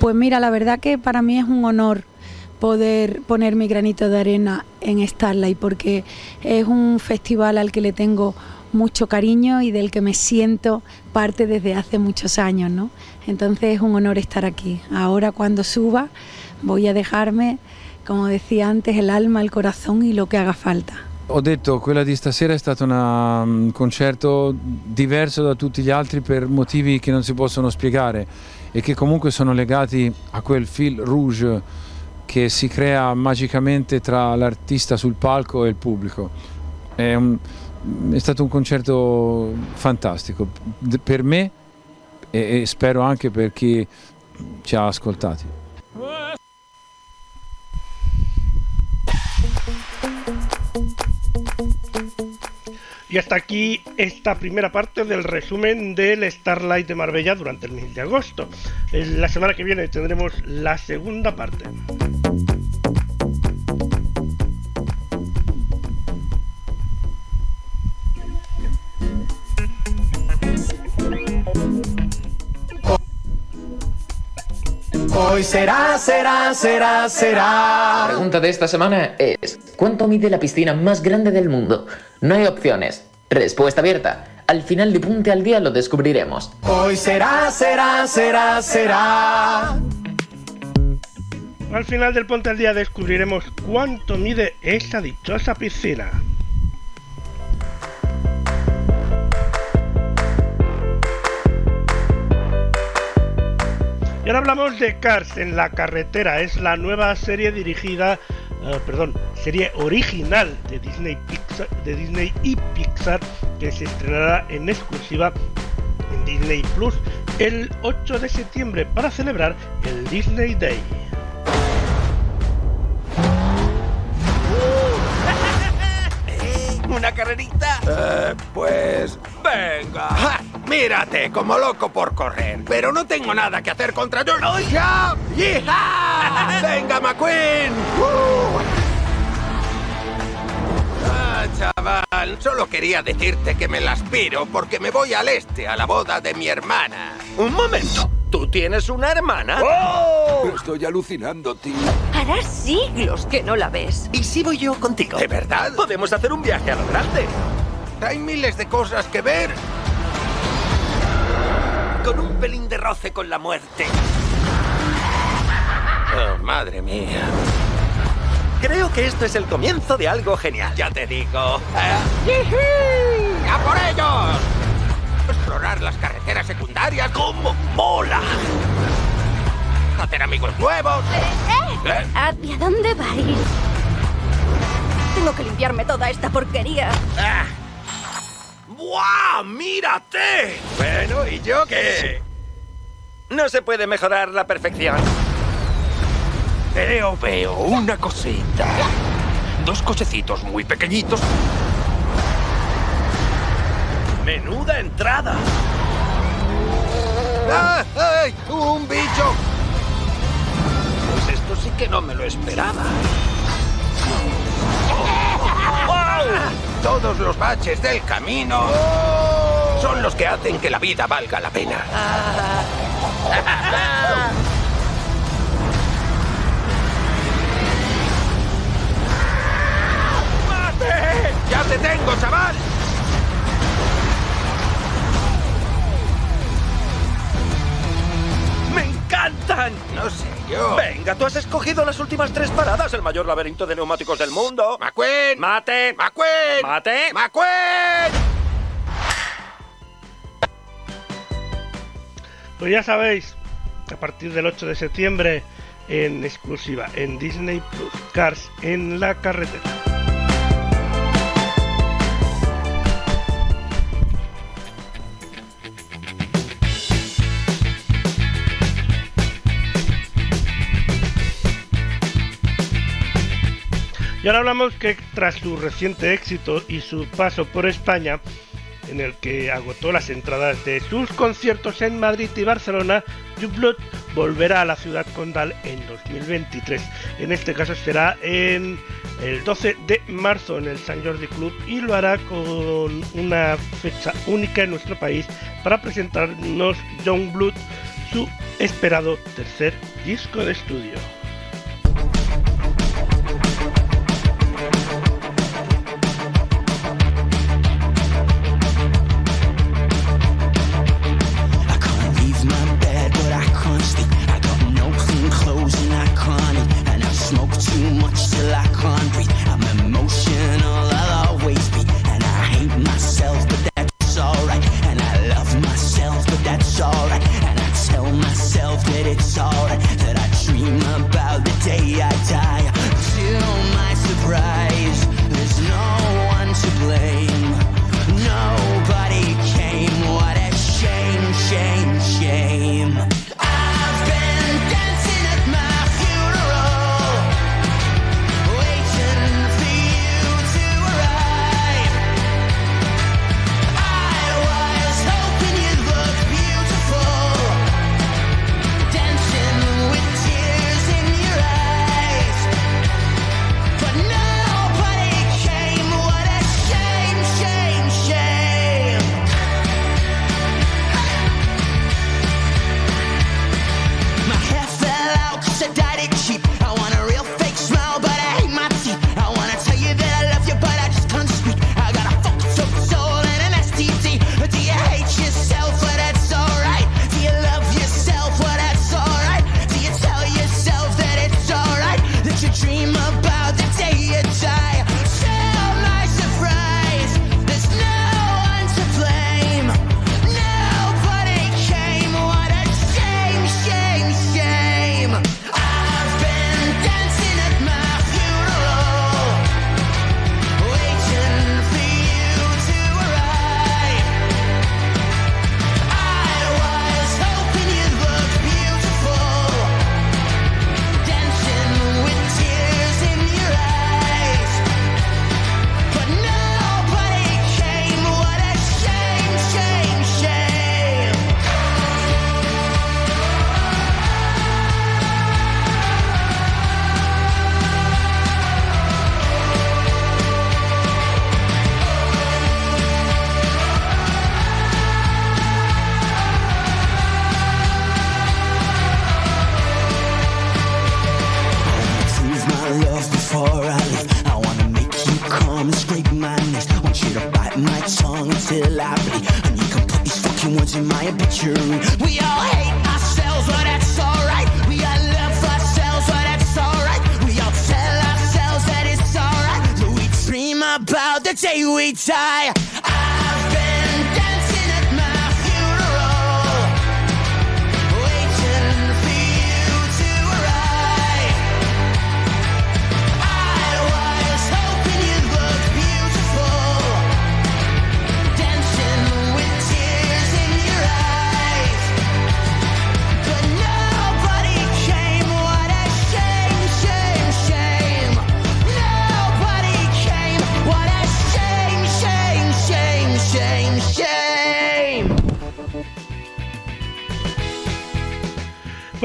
Pues mira, la verdad que para mí es un honor poder poner mi granito de arena en Starlight porque es un festival al que le tengo mucho cariño y del que me siento parte desde hace muchos años, ¿no? Entonces es un honor estar aquí. Ahora cuando suba voy a dejarme, como decía antes, el alma, el corazón y lo que haga falta. Ho detto quella di stasera è stato una- un concerto diverso da tutti gli altri per motivi che non si possono spiegare e che comunque sono legati a quel fil rouge che si crea magicamente tra l'artista sul palco e il pubblico. È, un- è stato un concerto fantastico per me e, e spero anche per chi ci ha ascoltati. Y hasta aquí esta primera parte del resumen del Starlight de Marbella durante el mes de agosto. En La semana que viene tendremos la segunda parte. Hoy será, será, será, será. La pregunta de esta semana es, ¿cuánto mide la piscina más grande del mundo? No hay opciones. Respuesta abierta. Al final de Punte al Día lo descubriremos. Hoy será, será, será, será. Al final del Ponte al Día descubriremos cuánto mide esa dichosa piscina. Y ahora hablamos de Cars en la carretera. Es la nueva serie dirigida, eh, perdón, serie original de Disney, Pixar, de Disney y Pixar que se estrenará en exclusiva en Disney Plus el 8 de septiembre para celebrar el Disney Day. ¿Una carrerita? Eh, pues venga. ¡Ja! Mírate, como loco por correr. Pero no tengo nada que hacer contra yo. ¡Ya! ¡Hija! ¡Venga, McQueen! ¡Uh! Ah, chaval, solo quería decirte que me las piro porque me voy al este a la boda de mi hermana. Un momento. ¿Tú tienes una hermana? ¡Oh! Estoy alucinando, tío. Hará siglos que no la ves. ¿Y si voy yo contigo? ¿De verdad? Podemos hacer un viaje a lo grande. Hay miles de cosas que ver. Con un pelín de roce con la muerte. Oh, madre mía. Creo que esto es el comienzo de algo genial. Ya te digo. ¡Eh! ¡A por ellos! Explorar las carreteras secundarias mola. Hacer amigos nuevos. ¿Eh? ¿Hacia dónde vais? Tengo que limpiarme toda esta porquería. Ah. ¡Buah! ¡Mírate! Bueno, ¿y yo qué? No se puede mejorar la perfección. Veo, veo una cosita. Dos cochecitos muy pequeñitos. ¡Menuda entrada! ¡Ah! ¡Ay! ¡Un bicho! Pues esto sí que no me lo esperaba. Todos los baches del camino son los que hacen que la vida valga la pena. ¡Mate! ¡Ya te tengo, chaval! Encantan! No sé yo. Venga, tú has escogido las últimas tres paradas, el mayor laberinto de neumáticos del mundo. ¡McQueen! ¡Mate! ¡McQueen! ¡Mate! ¡McQueen! Pues ya sabéis, a partir del 8 de septiembre en exclusiva en Disney Plus, Cars en la carretera. Y ahora hablamos que tras su reciente éxito y su paso por España, en el que agotó las entradas de sus conciertos en Madrid y Barcelona, Dublut volverá a la ciudad condal en 2023. En este caso será en el 12 de marzo en el San Jordi Club y lo hará con una fecha única en nuestro país para presentarnos Youngblood, su esperado tercer disco de estudio.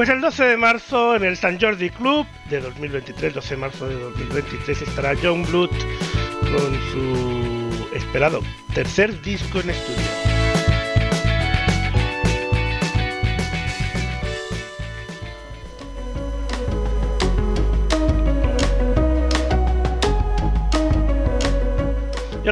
Pues el 12 de marzo en el San Jordi Club de 2023, 12 de marzo de 2023, estará John Blood con su esperado tercer disco en estudio.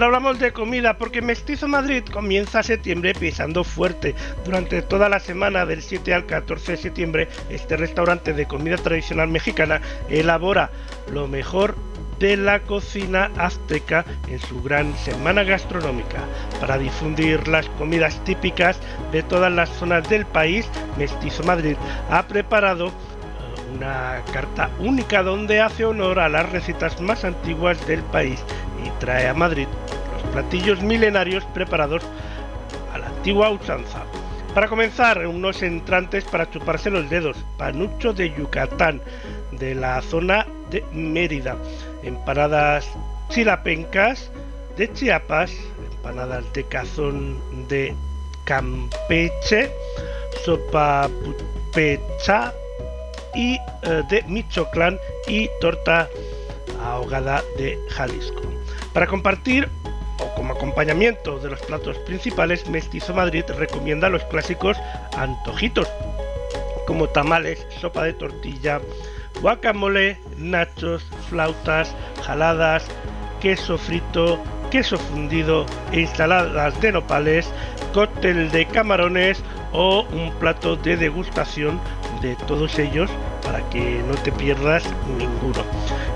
Hablamos de comida porque Mestizo Madrid comienza septiembre pisando fuerte. Durante toda la semana del 7 al 14 de septiembre, este restaurante de comida tradicional mexicana elabora lo mejor de la cocina azteca en su gran semana gastronómica. Para difundir las comidas típicas de todas las zonas del país, Mestizo Madrid ha preparado una carta única donde hace honor a las recetas más antiguas del país y trae a Madrid los platillos milenarios preparados a la antigua usanza. Para comenzar, unos entrantes para chuparse los dedos, panucho de Yucatán, de la zona de Mérida, empanadas chilapencas de Chiapas, empanadas de cazón de Campeche, sopa pecha y, eh, de Michoacán y torta ahogada de Jalisco. Para compartir o como acompañamiento de los platos principales, Mestizo Madrid recomienda los clásicos antojitos como tamales, sopa de tortilla, guacamole, nachos, flautas, jaladas, queso frito, queso fundido, e ensaladas de nopales, cóctel de camarones o un plato de degustación de todos ellos para que no te pierdas ninguno.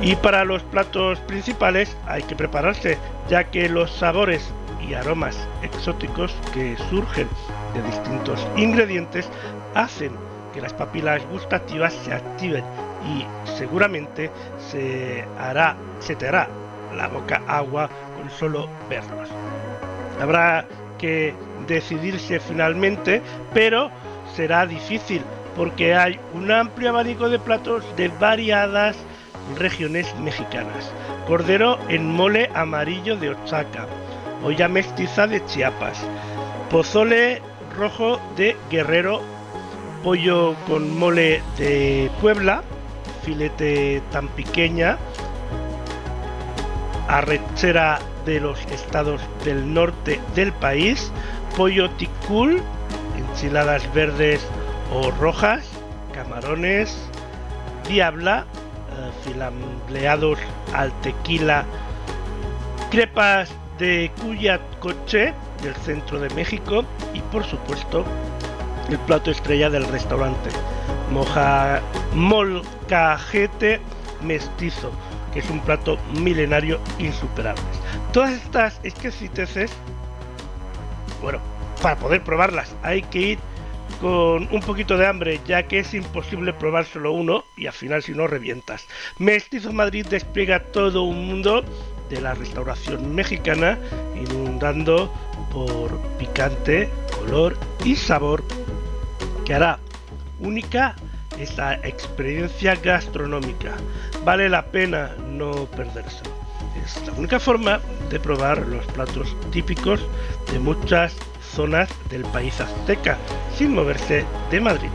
Y para los platos principales hay que prepararse, ya que los sabores y aromas exóticos que surgen de distintos ingredientes hacen que las papilas gustativas se activen y seguramente se hará se te hará la boca agua con solo verlos. Habrá que decidirse finalmente, pero será difícil porque hay un amplio abanico de platos de variadas regiones mexicanas. Cordero en mole amarillo de Oaxaca, olla mestiza de Chiapas, pozole rojo de Guerrero, pollo con mole de Puebla, filete tan pequeña, arrechera de los estados del norte del país, pollo ticul, enchiladas verdes o rojas, camarones, diabla, eh, filambleados al tequila, crepas de Cuyacoche del centro de México y por supuesto el plato estrella del restaurante, moja, molcajete mestizo, que es un plato milenario insuperable. Todas estas exquisiteces, bueno, para poder probarlas hay que ir con un poquito de hambre, ya que es imposible probar solo uno y al final si no revientas. Mestizo Madrid despliega todo un mundo de la restauración mexicana, inundando por picante, color y sabor que hará única esta experiencia gastronómica. Vale la pena no perderse. Es la única forma de probar los platos típicos de muchas zonas del país azteca sin moverse de Madrid.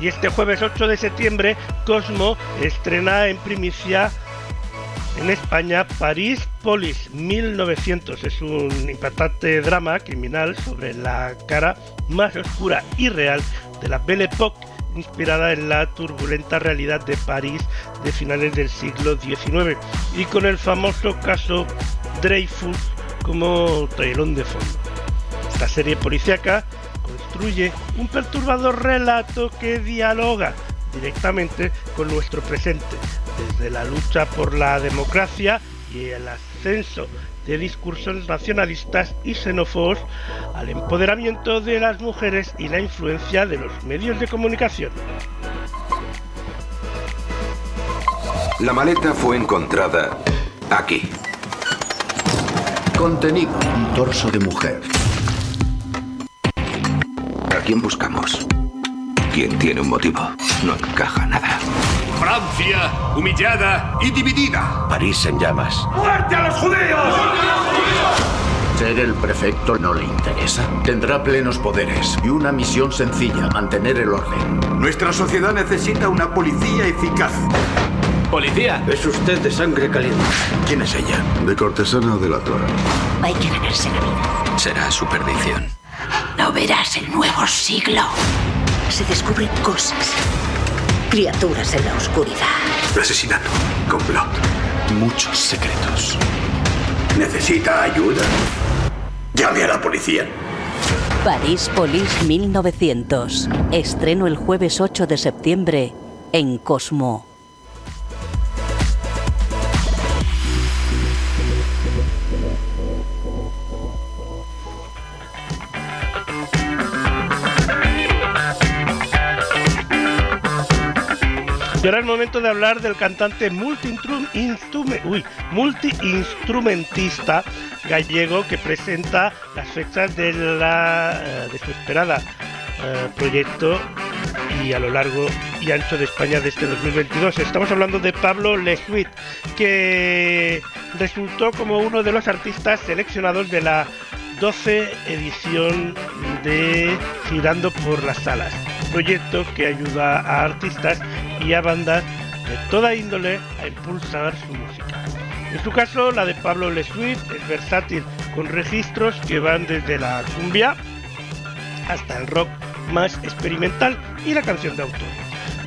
Y este jueves 8 de septiembre, Cosmo estrena en primicia en España París Polis 1900. Es un impactante drama criminal sobre la cara más oscura y real de la Belle Époque, inspirada en la turbulenta realidad de París de finales del siglo XIX y con el famoso caso Dreyfus como telón de fondo. Esta serie policíaca construye un perturbador relato que dialoga directamente con nuestro presente, desde la lucha por la democracia y el ascenso de discursos nacionalistas y xenófobos al empoderamiento de las mujeres y la influencia de los medios de comunicación. La maleta fue encontrada aquí. Contenido, un torso de mujer. ¿A quién buscamos? ¿Quién tiene un motivo? No encaja nada. Francia, humillada y dividida. París en llamas. ¡Muerte a los judíos! Ser el prefecto no le interesa. Tendrá plenos poderes y una misión sencilla, mantener el orden. Nuestra sociedad necesita una policía eficaz. ¡Policía! Es usted de sangre caliente. ¿Quién es ella? De cortesana de la Torre. Hay que ganarse la vida. Será su perdición. No verás el nuevo siglo. Se descubren cosas. Criaturas en la oscuridad. Asesinato. Complot. Muchos secretos. ¿Necesita ayuda? Llame a la policía. París Police 1900. Estreno el jueves 8 de septiembre en Cosmo. Y ahora es momento de hablar del cantante multi-instrumentista gallego que presenta las fechas de, la, eh, de su esperada eh, proyecto y a lo largo y ancho de España de este 2022. Estamos hablando de Pablo Lesuit, que resultó como uno de los artistas seleccionados de la 12 edición de Girando por las Salas, proyecto que ayuda a artistas y a bandas de toda índole a impulsar su música. En su caso, la de Pablo Lesuit es versátil, con registros que van desde la cumbia hasta el rock más experimental y la canción de autor.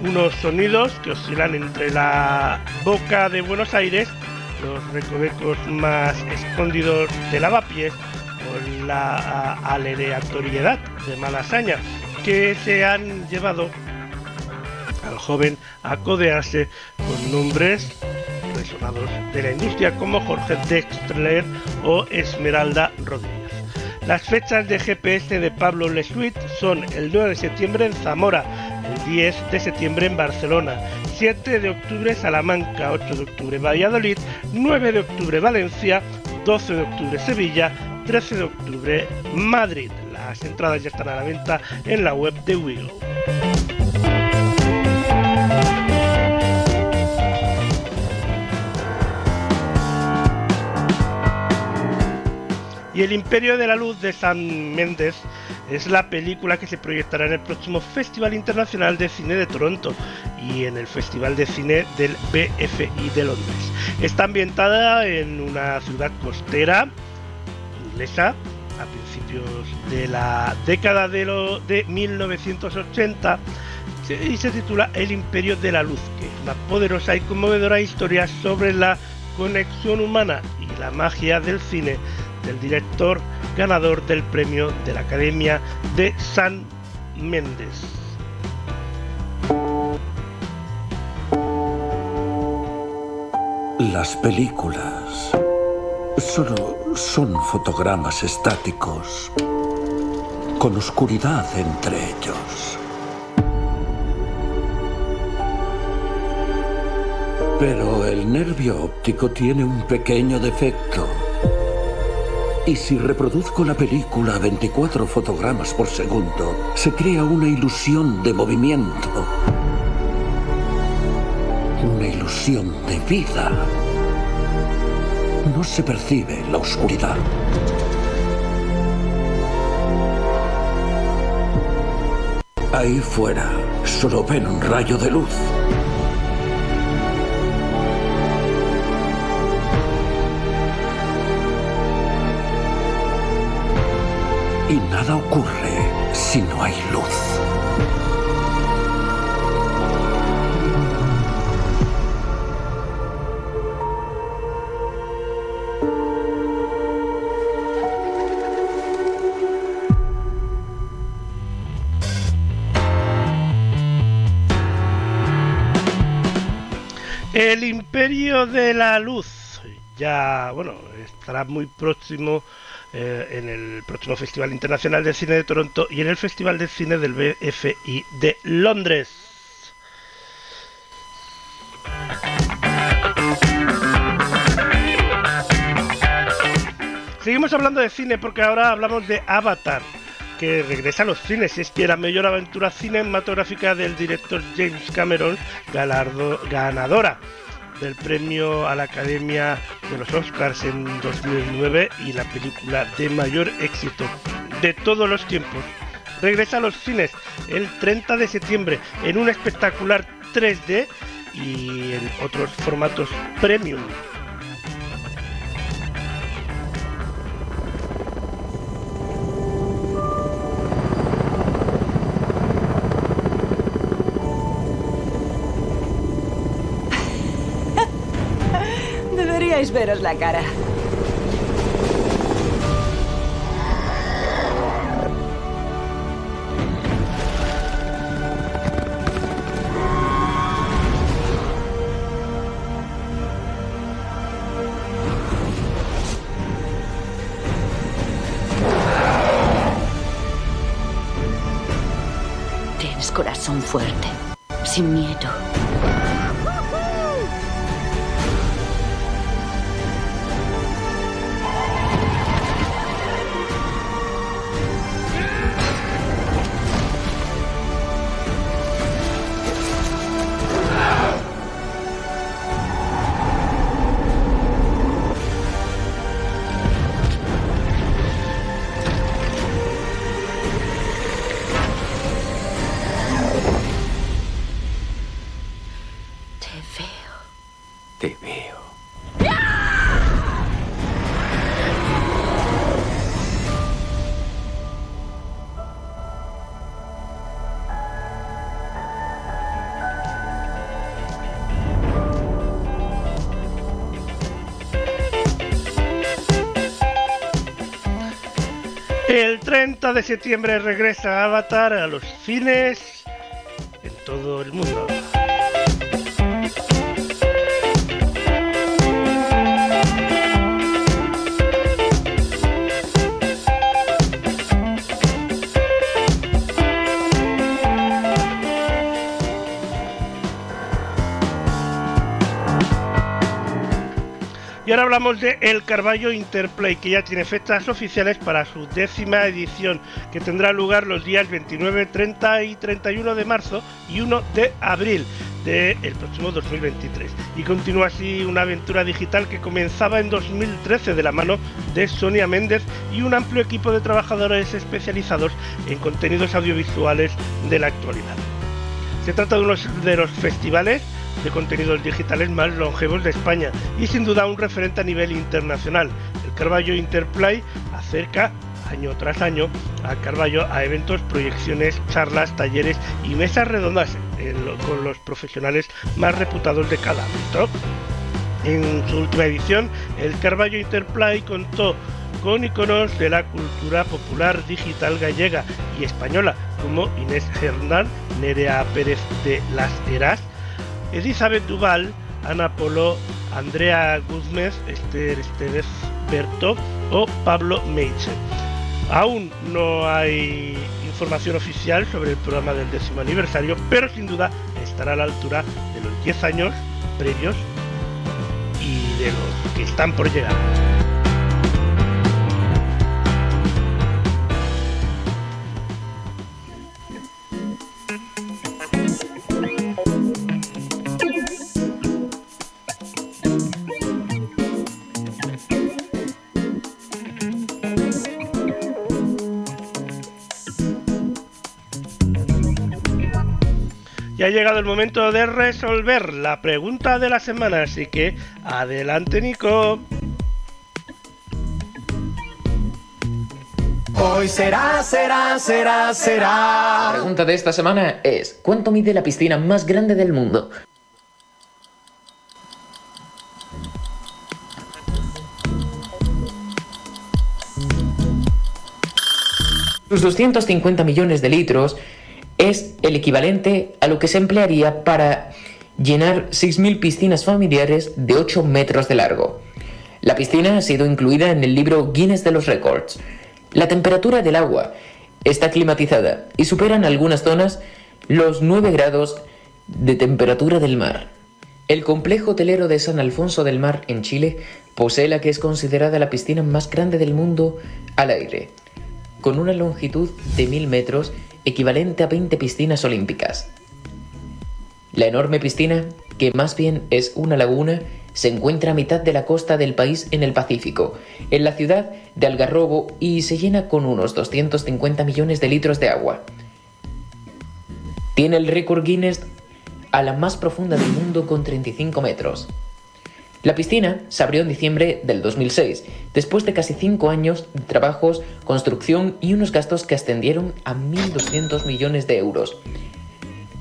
Unos sonidos que oscilan entre la boca de Buenos Aires, los recovecos más escondidos de lavapiés o la aleatoriedad de Malasaña, que se han llevado al joven a codearse con nombres resonados de la industria como Jorge Dextler o Esmeralda Rodríguez. Las fechas de GPS de Pablo Lesuit son el 9 de septiembre en Zamora, el 10 de septiembre en Barcelona, 7 de octubre Salamanca, 8 de octubre Valladolid, 9 de octubre Valencia, 12 de octubre Sevilla, 13 de octubre Madrid. Las entradas ya están a la venta en la web de Wigo. Y El Imperio de la Luz de Sam Mendes es la película que se proyectará en el próximo Festival Internacional de Cine de Toronto y en el Festival de Cine del BFI de Londres. Está ambientada en una ciudad costera inglesa a principios de la década de, lo- de 1980 se- y se titula El Imperio de la Luz, que es una poderosa y conmovedora historia sobre la conexión humana y la magia del cine del director ganador del premio de la Academia de San Méndez. Las películas solo son fotogramas estáticos con oscuridad entre ellos. Pero el nervio óptico tiene un pequeño defecto. Y si reproduzco la película a 24 fotogramas por segundo, se crea una ilusión de movimiento. Una ilusión de vida. No se percibe la oscuridad. Ahí fuera solo ven un rayo de luz. Y nada ocurre si no hay luz. El Imperio de la Luz ya, bueno, estará muy próximo eh, en el próximo Festival Internacional de Cine de Toronto y en el Festival de Cine del BFI de Londres. Seguimos hablando de cine porque ahora hablamos de Avatar, que regresa a los cines. Es que la mayor aventura cinematográfica del director James Cameron, galardo- ganadora del premio a la Academia de los Oscars en 2009 y la película de mayor éxito de todos los tiempos. Regresa a los cines el 30 de septiembre en un espectacular 3D y en otros formatos premium. Deberíais veros la cara. Tienes corazón fuerte, sin miedo. 30 de septiembre regresa Avatar a los cines en todo el mundo. Ahora hablamos de El Carballo Interplay, que ya tiene fechas oficiales para su décima edición, que tendrá lugar los días 29, 30 y 31 de marzo y 1 de abril del próximo 2023. Y continúa así una aventura digital que comenzaba en 2013 de la mano de Sonia Méndez y un amplio equipo de trabajadores especializados en contenidos audiovisuales de la actualidad. Se trata de uno de los festivales de contenidos digitales más longevos de España y sin duda un referente a nivel internacional. El Carballo Interplay acerca año tras año a Carballo a eventos, proyecciones, charlas, talleres y mesas redondas con los profesionales más reputados de cada ámbito. En su última edición, el Carballo Interplay contó con iconos de la cultura popular digital gallega y española, como Inés Hernán, Nerea Pérez de las Heras, Elizabeth Duval, Ana Polo, Andrea Guzmez, Esther Estevez Berto o Pablo Meiche. Aún no hay información oficial sobre el programa del décimo aniversario, pero sin duda estará a la altura de los 10 años previos y de los que están por llegar. Ya ha llegado el momento de resolver la pregunta de la semana, así que adelante Nico. Hoy será, será, será, La será. pregunta de esta semana es, ¿cuánto mide la piscina más grande del mundo? Sus 250 millones de litros es el equivalente a lo que se emplearía para llenar 6.000 piscinas familiares de 8 metros de largo. La piscina ha sido incluida en el libro Guinness de los Records. La temperatura del agua está climatizada y supera en algunas zonas los 9 grados de temperatura del mar. El complejo hotelero de San Alfonso del Mar en Chile posee la que es considerada la piscina más grande del mundo al aire, con una longitud de 1000 metros equivalente a 20 piscinas olímpicas. La enorme piscina, que más bien es una laguna, se encuentra a mitad de la costa del país en el Pacífico, en la ciudad de Algarrobo y se llena con unos 250 millones de litros de agua. Tiene el récord Guinness a la más profunda del mundo con 35 metros. La piscina se abrió en diciembre del 2006, después de casi 5 años de trabajos, construcción y unos gastos que ascendieron a 1.200 millones de euros.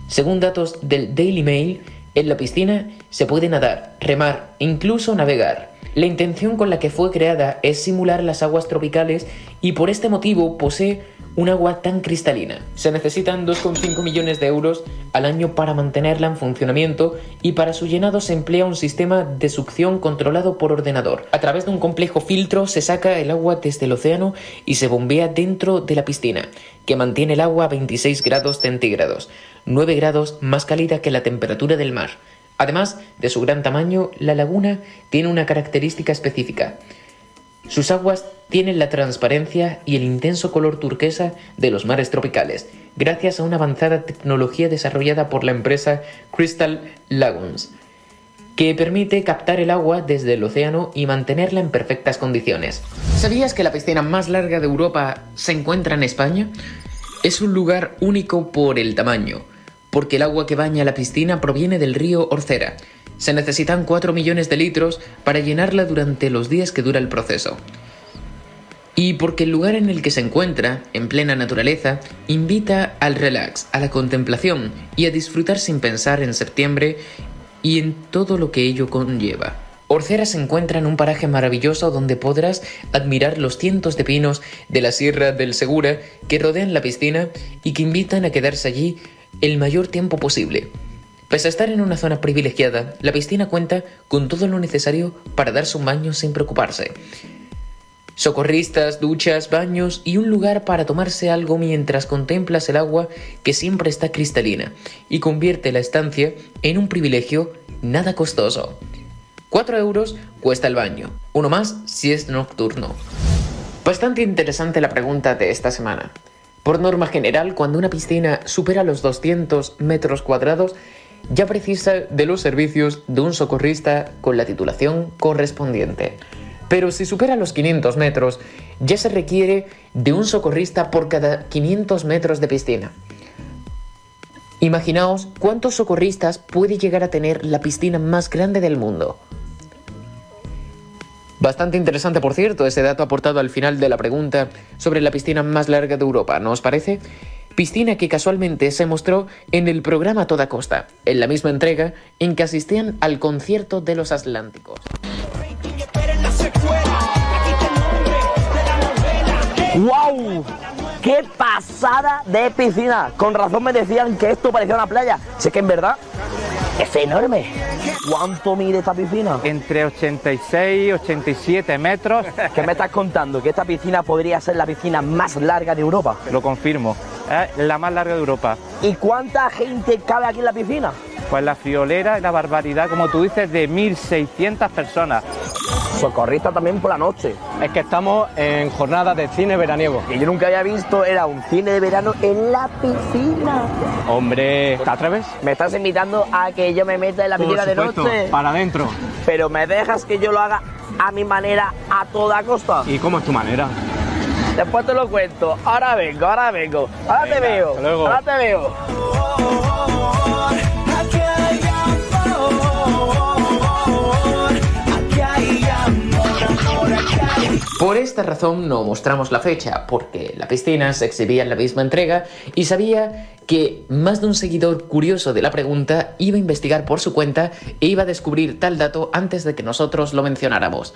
Según datos del Daily Mail, en la piscina se puede nadar, remar e incluso navegar. La intención con la que fue creada es simular las aguas tropicales y por este motivo posee un agua tan cristalina. Se necesitan 2,5 millones de euros al año para mantenerla en funcionamiento y para su llenado se emplea un sistema de succión controlado por ordenador. A través de un complejo filtro se saca el agua desde el océano y se bombea dentro de la piscina, que mantiene el agua a 26 grados centígrados, 9 grados más cálida que la temperatura del mar. Además de su gran tamaño, la laguna tiene una característica específica. Sus aguas tienen la transparencia y el intenso color turquesa de los mares tropicales, gracias a una avanzada tecnología desarrollada por la empresa Crystal Lagoons, que permite captar el agua desde el océano y mantenerla en perfectas condiciones. ¿Sabías que la piscina más larga de Europa se encuentra en España? Es un lugar único por el tamaño, porque el agua que baña la piscina proviene del río Orcera. Se necesitan 4 millones de litros para llenarla durante los días que dura el proceso. Y porque el lugar en el que se encuentra, en plena naturaleza, invita al relax, a la contemplación y a disfrutar sin pensar en septiembre y en todo lo que ello conlleva. Orcera se encuentra en un paraje maravilloso donde podrás admirar los cientos de pinos de la Sierra del Segura que rodean la piscina y que invitan a quedarse allí el mayor tiempo posible. Pese a estar en una zona privilegiada, la piscina cuenta con todo lo necesario para darse un baño sin preocuparse. Socorristas, duchas, baños y un lugar para tomarse algo mientras contemplas el agua que siempre está cristalina y convierte la estancia en un privilegio nada costoso. 4 euros cuesta el baño, uno más si es nocturno. Bastante interesante la pregunta de esta semana. Por norma general, cuando una piscina supera los 200 metros cuadrados, ya precisa de los servicios de un socorrista con la titulación correspondiente. Pero si supera los 500 metros, ya se requiere de un socorrista por cada 500 metros de piscina. Imaginaos cuántos socorristas puede llegar a tener la piscina más grande del mundo. Bastante interesante, por cierto, ese dato aportado al final de la pregunta sobre la piscina más larga de Europa, ¿no os parece? Piscina que casualmente se mostró en el programa Toda Costa, en la misma entrega en que asistían al concierto de los Atlánticos. ¡Wow! ¡Qué pasada de piscina! Con razón me decían que esto parecía una playa. Sé que en verdad es enorme. ¿Cuánto mide esta piscina? Entre 86 y 87 metros. ¿Qué me estás contando? ¿Que esta piscina podría ser la piscina más larga de Europa? Lo confirmo. Es la más larga de Europa. ¿Y cuánta gente cabe aquí en la piscina? Pues la friolera y la barbaridad, como tú dices, de 1.600 personas. Socorrista también por la noche. Es que estamos en jornada de cine veraniego. Que yo nunca había visto era un cine de verano en la piscina. Hombre, ¿te atreves? ¿Me estás invitando a que yo me meta en la Por piscina de noche? Para adentro. Pero me dejas que yo lo haga a mi manera, a toda costa. ¿Y cómo es tu manera? Después te lo cuento. Ahora vengo, ahora vengo. Ahora te Venga, veo. hasta luego. Ahora te veo. Por esta razón no mostramos la fecha, porque la piscina se exhibía en la misma entrega y sabía que más de un seguidor curioso de la pregunta iba a investigar por su cuenta e iba a descubrir tal dato antes de que nosotros lo mencionáramos.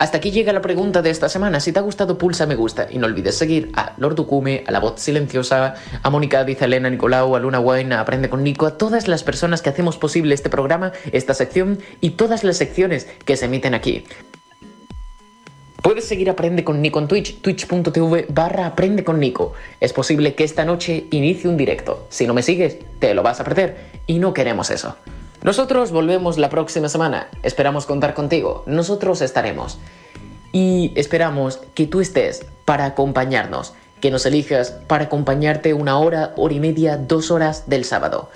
Hasta aquí llega la pregunta de esta semana. Si te ha gustado, pulsa me gusta y no olvides seguir a Lord Ducume, a La Voz Silenciosa, a Mónica Diz, a Elena Nicolau, a Luna Wine, a Aprende con Nico, a todas las personas que hacemos posible este programa, esta sección y todas las secciones que se emiten aquí. Puedes seguir Aprende con Nico en Twitch, twitch.tv barra Aprende con Nico. Es posible que esta noche inicie un directo. Si no me sigues, te lo vas a perder y no queremos eso. Nosotros volvemos la próxima semana. Esperamos contar contigo. Nosotros estaremos. Y esperamos que tú estés para acompañarnos. Que nos elijas para acompañarte una hora, hora y media, dos horas del sábado.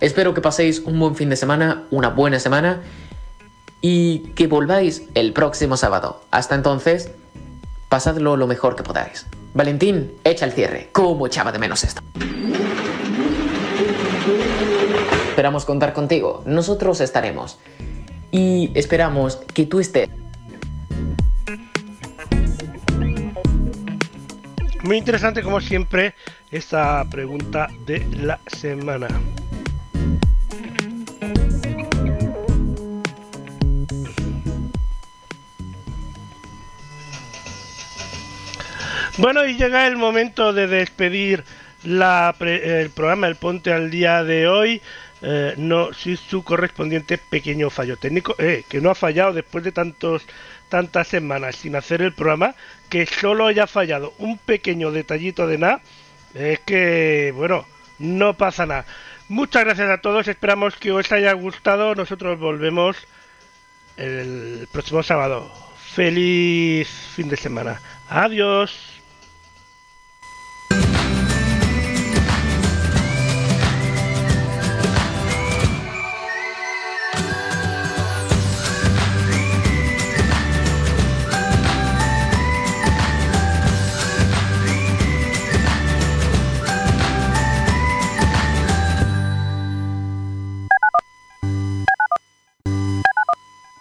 Espero que paséis un buen fin de semana, una buena semana y que volváis el próximo sábado. Hasta entonces, pasadlo lo mejor que podáis. Valentín, echa el cierre. ¿Cómo echaba de menos esto? Esperamos contar contigo. Nosotros estaremos. Y esperamos que tú estés. Muy interesante como siempre esta pregunta de la semana. Bueno, y llega el momento de despedir el programa El Ponte al día de hoy. Eh, no, sí, su correspondiente pequeño fallo técnico, eh, que no ha fallado después de tantos tantas semanas sin hacer el programa, que solo haya fallado un pequeño detallito de nada, es que, bueno, no pasa nada. Muchas gracias a todos, esperamos que os haya gustado, nosotros volvemos el próximo sábado. Feliz fin de semana. Adiós.